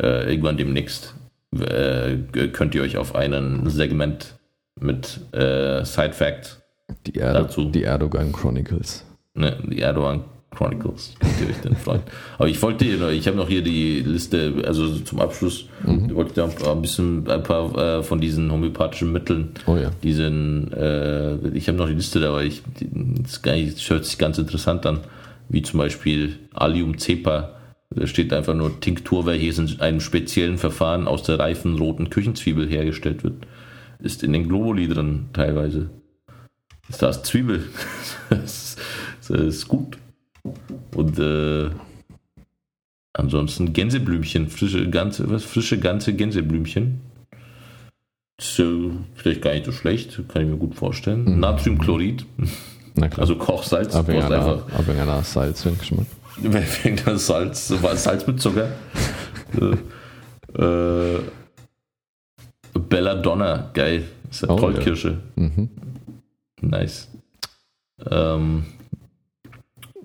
äh, irgendwann demnächst äh, könnt ihr euch auf einen Segment mit äh, Side Facts Die, Erdo Dazu. die Erdogan Chronicles. Ne, die Erdogan Chronicles, könnt ihr euch dann freuen. Aber ich wollte, ich habe noch hier die Liste, also zum Abschluss, ich wollte da ein bisschen ein paar äh, von diesen homöopathischen Mitteln, Oh ja. diesen, äh, ich habe noch die Liste da, aber ich, das hört sich ganz interessant an, wie zum Beispiel Allium cepa. Da steht einfach nur Tinktur, welches in einem speziellen Verfahren aus der reifen roten Küchenzwiebel hergestellt wird. Ist in den Globuli drin teilweise. Ist das Zwiebel? [LAUGHS] das, ist, das ist gut. Und äh, ansonsten Gänseblümchen, frische ganze, was frische ganze Gänseblümchen. Ist äh, vielleicht gar nicht so schlecht, kann ich mir gut vorstellen. Natriumchlorid, Na klar. also Kochsalz, einer, einfach einer Salz und Geschmack. Wegen das Salz, Salz mit Zucker. äh, äh, Belladonna, geil. Ist ja Oh, Goldkirsche. Mhm. Nice. Ähm,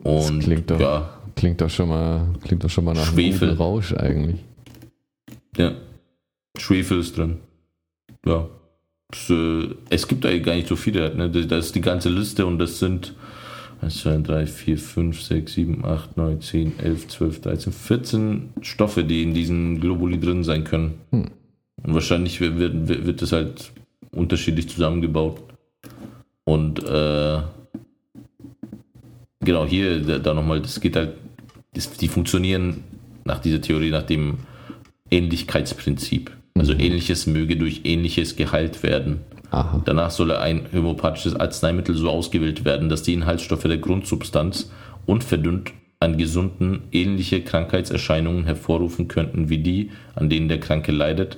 und klingt doch- ja, Klingt doch schon mal, klingt doch schon mal nach einem Schwefel. guten Rausch eigentlich. ja. Schwefel ist drin. Ja. Es, äh, es gibt eigentlich gar nicht so viele. Ne? Das das ist die ganze Liste und das sind 1, 2, 3, 4, 5, 6, 7, 8, 9, 10, 11, 12, 13, 14 Stoffe, die in diesen Globuli drin sein können. Hm. Und wahrscheinlich wird, wird, wird das halt unterschiedlich zusammengebaut. Und äh, genau hier da, da nochmal, das geht halt, das, die funktionieren nach dieser Theorie, nach dem Ähnlichkeitsprinzip. Also ähnliches möge durch ähnliches geheilt werden. Aha. Danach solle ein homöopathisches Arzneimittel so ausgewählt werden, dass die Inhaltsstoffe der Grundsubstanz unverdünnt an gesunden ähnliche Krankheitserscheinungen hervorrufen könnten wie die, an denen der Kranke leidet,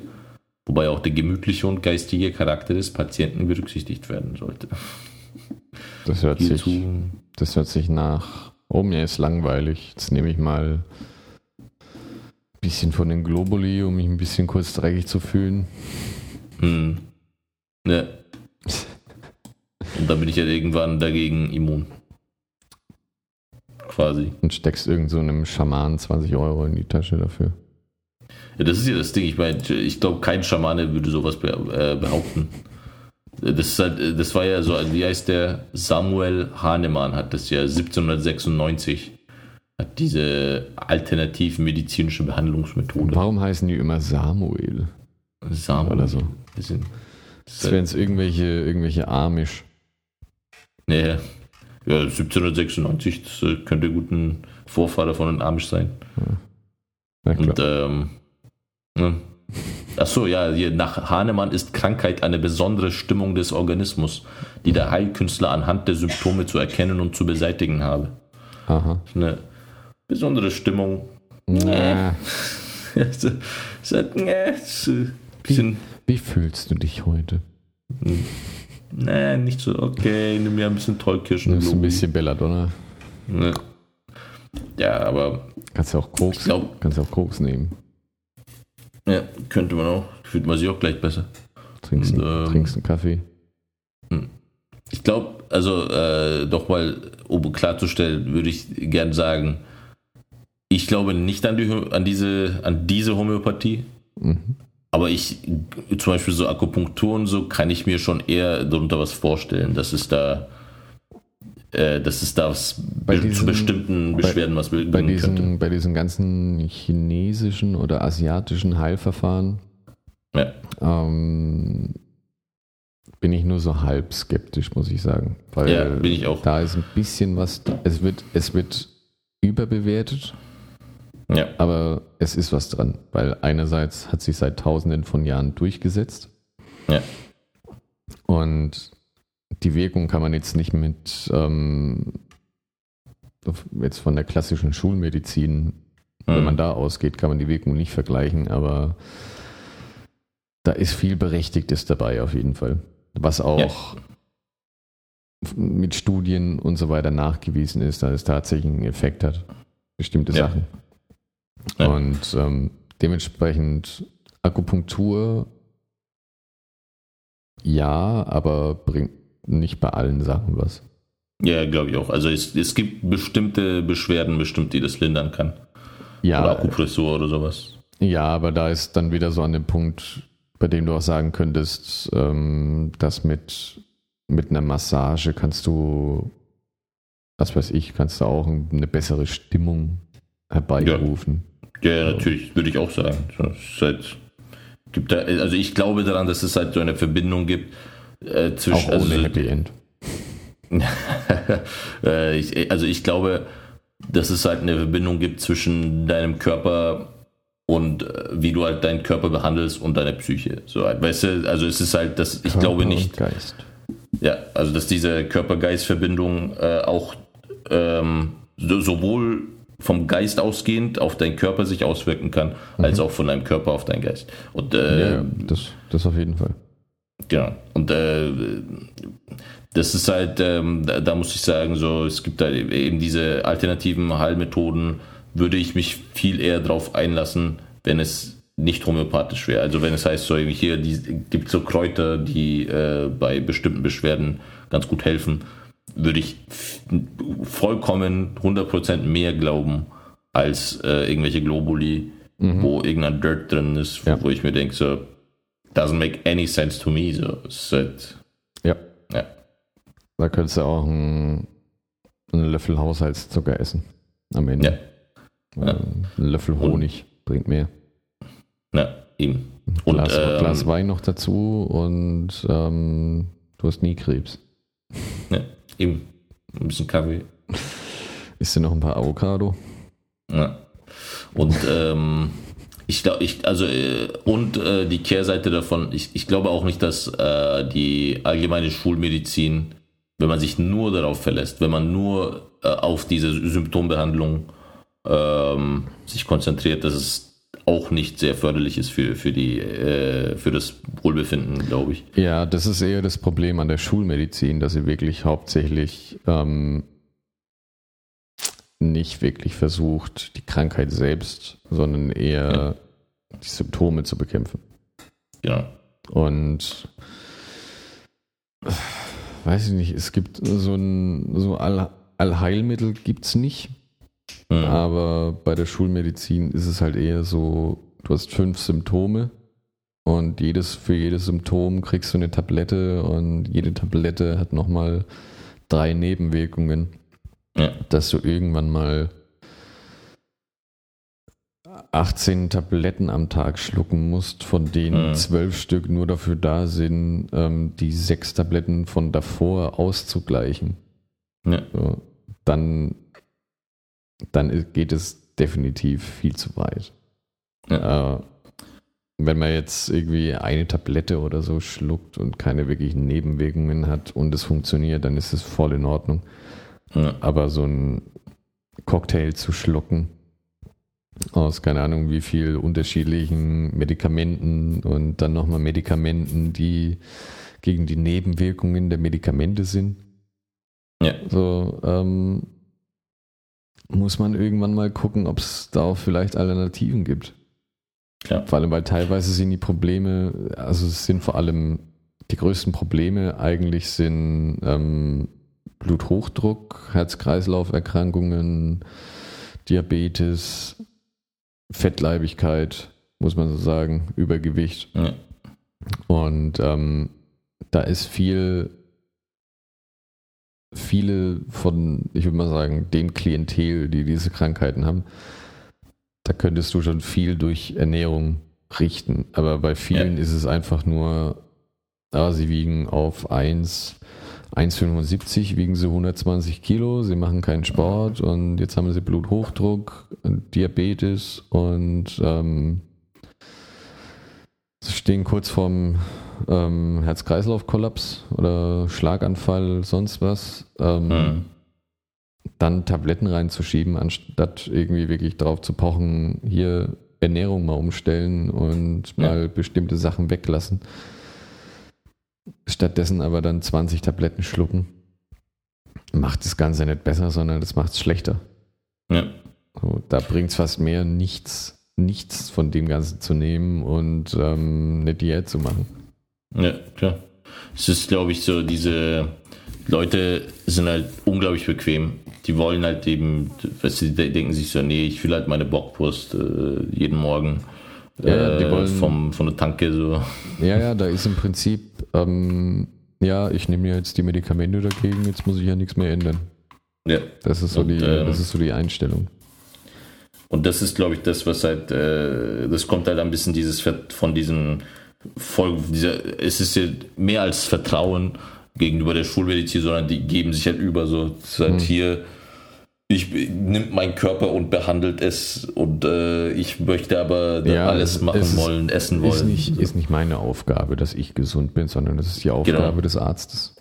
wobei auch der gemütliche und geistige Charakter des Patienten berücksichtigt werden sollte. Das hört sich, das hört sich nach, oh mir ist langweilig. Jetzt nehme ich mal ein bisschen von den Globuli, um mich ein bisschen kurz dreckig zu fühlen. hm, ne. Und dann bin ich ja irgendwann dagegen immun. Quasi. Und steckst irgend so einem Schaman 20 Euro in die Tasche dafür. Ja, das ist ja das Ding. Ich meine, ich glaube, kein Schamane würde sowas äh, behaupten. Das, ist halt, das war ja so, wie heißt der? Samuel Hahnemann hat das ja 1796, hat diese alternativmedizinische Behandlungsmethode. Warum heißen die immer Samuel? Samuel. Oder so. Das sind, Das wären es irgendwelche, irgendwelche Amish. ja, ja, 1796, das äh, könnte gut ein Vorfahre von den Amish sein. Ja. Und ähm, ne? ach so, ja, hier nach Hahnemann ist Krankheit eine besondere Stimmung des Organismus, die der Heilkünstler anhand der Symptome zu erkennen und zu beseitigen habe. Aha. Eine besondere Stimmung. Also, sagt, nee, [LAUGHS] wie, wie fühlst du dich heute? Hm. Nee, nicht so, okay, nimm mir ein bisschen Tollkirschen. Nimmst ein bisschen Belladonna. Ne. Ja, aber. Kannst du auch Koks, glaub, kannst auch Koks nehmen. Ja, könnte man auch. Fühlt man sich auch gleich besser. Trinkst, Und, ähm, trinkst einen Kaffee. Hm. Ich glaube, also äh, doch mal, um klarzustellen, würde ich gern sagen, ich glaube nicht an, die, an, diese, an diese Homöopathie. Mhm. Aber ich, zum Beispiel so Akupunktur und so, kann ich mir schon eher darunter was vorstellen, dass es da, äh, dass es da was bei diesen, zu bestimmten Beschwerden bei, was bringen bei diesen, könnte. Bei diesen ganzen chinesischen oder asiatischen Heilverfahren ja. ähm, bin ich nur so halb skeptisch, muss ich sagen. Weil ja, bin ich auch. Da ist ein bisschen was, es wird, es wird überbewertet ja. Aber es ist was dran, weil einerseits hat sich seit tausenden von Jahren durchgesetzt. Ja. Und die Wirkung kann man jetzt nicht mit ähm, jetzt von der klassischen Schulmedizin, mhm. wenn man da ausgeht, kann man die Wirkung nicht vergleichen, aber da ist viel Berechtigtes dabei auf jeden Fall. Was auch ja. mit Studien und so weiter nachgewiesen ist, dass es tatsächlich einen Effekt hat. Bestimmte ja. Sachen. Ja. Und ähm, dementsprechend Akupunktur ja, aber bringt nicht bei allen Sachen was. Ja, glaube ich auch. Also es, es gibt bestimmte Beschwerden, bestimmt, die das lindern kann. Ja. Oder Akupressur oder sowas. Ja, aber da ist dann wieder so an dem Punkt, bei dem du auch sagen könntest, ähm, dass mit, mit einer Massage kannst du, was weiß ich, kannst du auch eine bessere Stimmung herbeirufen. Ja, natürlich, würde ich auch sagen. Halt, gibt da, also ich glaube daran, dass es halt so eine Verbindung gibt äh, zwischen. Auch ohne also, Happy End. [LAUGHS] Äh, ich, also ich glaube, dass es halt eine Verbindung gibt zwischen deinem Körper und äh, wie du halt deinen Körper behandelst und deine Psyche. So halt, weißt du, also es ist halt, dass ich Körper glaube nicht. Geist. Ja, also dass diese Körper-Geist-Verbindung äh, auch ähm, sowohl vom Geist ausgehend auf deinen Körper sich auswirken kann, mhm. als auch von deinem Körper auf deinen Geist. Und, äh, ja, das, das auf jeden Fall. Genau. Und äh, das ist halt, ähm, da, da, muss ich sagen, so, es gibt da eben diese alternativen Heilmethoden, würde ich mich viel eher darauf einlassen, wenn es nicht homöopathisch wäre. Also wenn es heißt, so hier die, gibt so Kräuter, die äh, bei bestimmten Beschwerden ganz gut helfen würde ich vollkommen 100% mehr glauben als äh, irgendwelche Globuli, mhm. wo irgendein Dirt drin ist, ja. wo ich mir denke, so, doesn't make any sense to me. So, halt, ja. ja. Da könntest du auch einen, einen Löffel Haushaltszucker essen am Ende. Ja. ja. Ein Löffel Honig und, bringt mehr. Ja, eben. Und, Glas, ähm, Glas Wein noch dazu und ähm, du hast nie Krebs. Ja. Eben. Ein bisschen Kaffee. Ist denn noch ein paar Avocado? Ja. Und ähm, ich glaube, ich, also, äh, und äh, die Kehrseite davon, ich, ich glaube auch nicht, dass äh, die allgemeine Schulmedizin, wenn man sich nur darauf verlässt, wenn man nur äh, auf diese Symptombehandlung ähm, sich konzentriert, dass es auch nicht sehr förderlich ist für, für, die, äh, für das Wohlbefinden, glaube ich. Ja, das ist eher das Problem an der Schulmedizin, dass sie wirklich hauptsächlich ähm, nicht wirklich versucht, die Krankheit selbst, sondern eher ja. die Symptome zu bekämpfen. Ja. Und weiß ich nicht, es gibt so ein so All Allheilmittel gibt es nicht. Mhm. Aber bei der Schulmedizin ist es halt eher so, du hast fünf Symptome und jedes, für jedes Symptom kriegst du eine Tablette und jede Tablette hat nochmal drei Nebenwirkungen. Ja. Dass du irgendwann mal 18 Tabletten am Tag schlucken musst, von denen mhm. zwölf Stück nur dafür da sind, ähm, die sechs Tabletten von davor auszugleichen. Ja. So, dann dann geht es definitiv viel zu weit. Ja. Äh, wenn man jetzt irgendwie eine Tablette oder so schluckt und keine wirklichen Nebenwirkungen hat und es funktioniert, dann ist es voll in Ordnung. Ja. Aber so ein Cocktail zu schlucken, aus keine Ahnung wie viel unterschiedlichen Medikamenten und dann nochmal Medikamenten, die gegen die Nebenwirkungen der Medikamente sind. Ja. So, ähm, muss man irgendwann mal gucken, ob es da auch vielleicht Alternativen gibt. Klar. Vor allem, weil teilweise sind die Probleme, also es sind vor allem die größten Probleme eigentlich sind ähm, Bluthochdruck, Herz-Kreislauf-Erkrankungen, Diabetes, Fettleibigkeit, muss man so sagen, Übergewicht. Ja. Und ähm, da ist viel, viele von, ich würde mal sagen, dem Klientel, die diese Krankheiten haben, da könntest du schon viel durch Ernährung richten. Aber bei vielen Ja. ist es einfach nur, ah, sie wiegen auf 1, 1,75 wiegen sie 120 Kilo, sie machen keinen Sport und jetzt haben sie Bluthochdruck, Diabetes und ähm, sie stehen kurz vorm ähm, Herz-Kreislauf-Kollaps oder Schlaganfall, sonst was. Ähm, Mhm. dann Tabletten reinzuschieben, anstatt irgendwie wirklich darauf zu pochen, hier Ernährung mal umstellen und Ja. mal bestimmte Sachen weglassen. Stattdessen aber dann 20 Tabletten schlucken. Macht das Ganze nicht besser, sondern das macht es schlechter. Ja. So, da bringt es fast mehr, nichts, nichts von dem Ganzen zu nehmen und ähm, eine Diät zu machen. Ja, klar. Es ist, glaube ich, so, diese Leute sind halt unglaublich bequem. Die wollen halt eben, weißt du, die denken sich so, nee, ich will halt meine Bockwurst äh, jeden Morgen Ja, die äh, wollen- vom, von der Tanke so. Ja, ja, da ist im Prinzip, ähm, ja, ich nehme ja jetzt die Medikamente dagegen, jetzt muss ich ja nichts mehr ändern. Ja. Das ist so, Und, die, ähm, das ist so die Einstellung. Und das ist, glaube ich, das, was halt, äh, das kommt halt ein bisschen dieses von diesem voll, dieser, es ist ja mehr als Vertrauen gegenüber der Schulmedizin, sondern die geben sich halt über so, es ist Hm. halt hier, ich nimmt meinen Körper und behandelt es und äh, ich möchte aber Ja, alles es- machen es ist- wollen, essen Ist wollen. nicht, ist nicht meine Aufgabe, dass ich gesund bin, sondern das ist die Aufgabe Genau. des Arztes.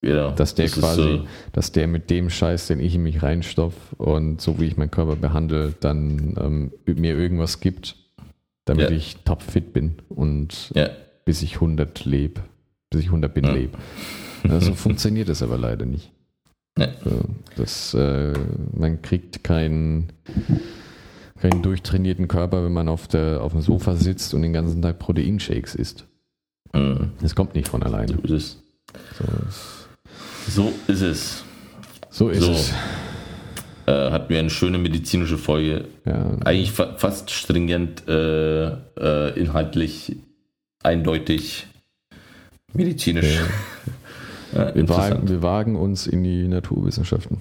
ja, Dass der das ist quasi, so- dass der mit dem Scheiß, den ich in mich reinstopf und so wie ich meinen Körper behandle, dann ähm, mir irgendwas gibt, damit Ja. ich topfit bin und ja, bis ich 100 lebe, bis ich 100 bin, Ja. lebe. Also [LAUGHS] funktioniert das aber leider nicht. So, das, äh, man kriegt keinen, keinen durchtrainierten Körper, wenn man auf, der, auf dem Sofa sitzt und den ganzen Tag Proteinshakes isst. mm, Das kommt nicht von alleine. so ist es. So, So ist es. so ist So. es. Äh, hatten wir eine schöne medizinische Folge. Ja, eigentlich fa fast stringent, äh, äh, inhaltlich, eindeutig, medizinisch. Ja, [LAUGHS] wir, wagen, wir wagen uns in die Naturwissenschaften.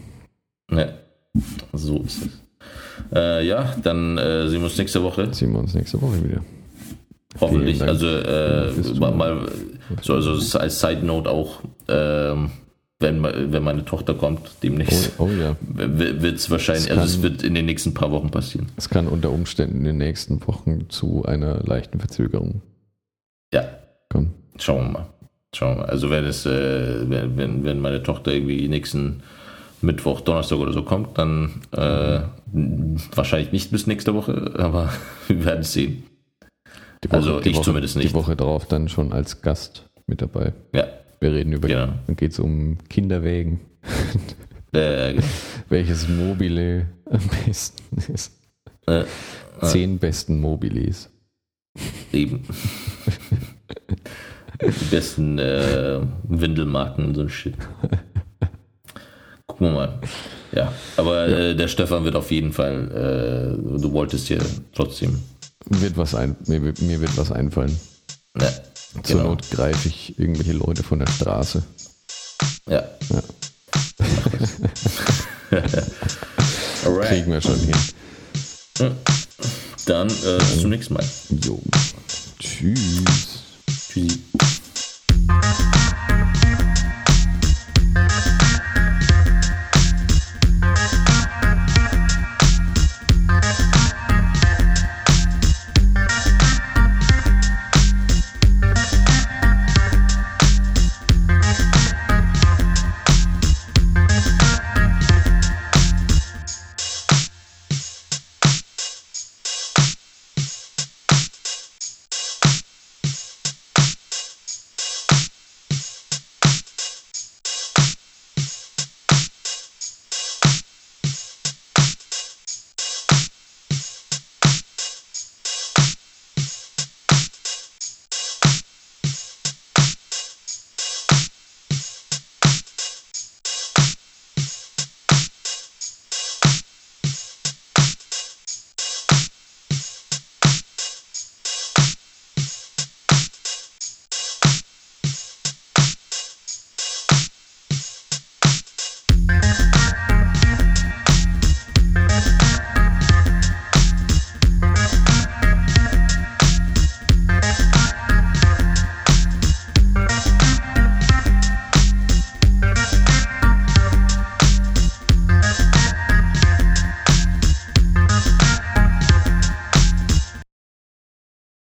Ja, so ist es. Äh, ja, dann äh, sehen wir uns nächste Woche. Sehen wir uns nächste Woche wieder. Hoffentlich. Also, äh, mal so, also als Side Note auch, ähm, wenn, wenn meine Tochter kommt, Oh, demnächst, oh ja, wird es wahrscheinlich, also es wird in den nächsten paar Wochen passieren. es kann unter Umständen in den nächsten Wochen zu einer leichten Verzögerung Ja, kommen. Schauen wir mal. Schauen wir mal. Also wenn es, äh, wenn, wenn, meine Tochter irgendwie nächsten Mittwoch, Donnerstag oder so kommt, dann äh, wahrscheinlich nicht bis nächste Woche, [LAUGHS] aber wir werden es sehen. Die Also ich Woche, zumindest nicht. Die Woche drauf dann schon als Gast mit dabei. Ja, Wir reden über, Genau. dann geht es um Kinderwägen. [LAUGHS] äh, Welches Mobile am besten ist. äh, Zehn besten Mobiles. eben. Die besten äh, Windelmarken und so ein Shit. Gucken wir mal. Ja, aber Äh, der Stefan wird auf jeden Fall, äh, du wolltest ja trotzdem. Wird was ein, mir, wird- mir wird was einfallen. Ne, Zur genau. Not greife ich irgendwelche Leute von der Straße. Ja. Ja. [LAUGHS] Alright. Kriegen wir schon hin. Dann äh, bis zum nächsten Mal. Jo. Tschüss. Tschüssi.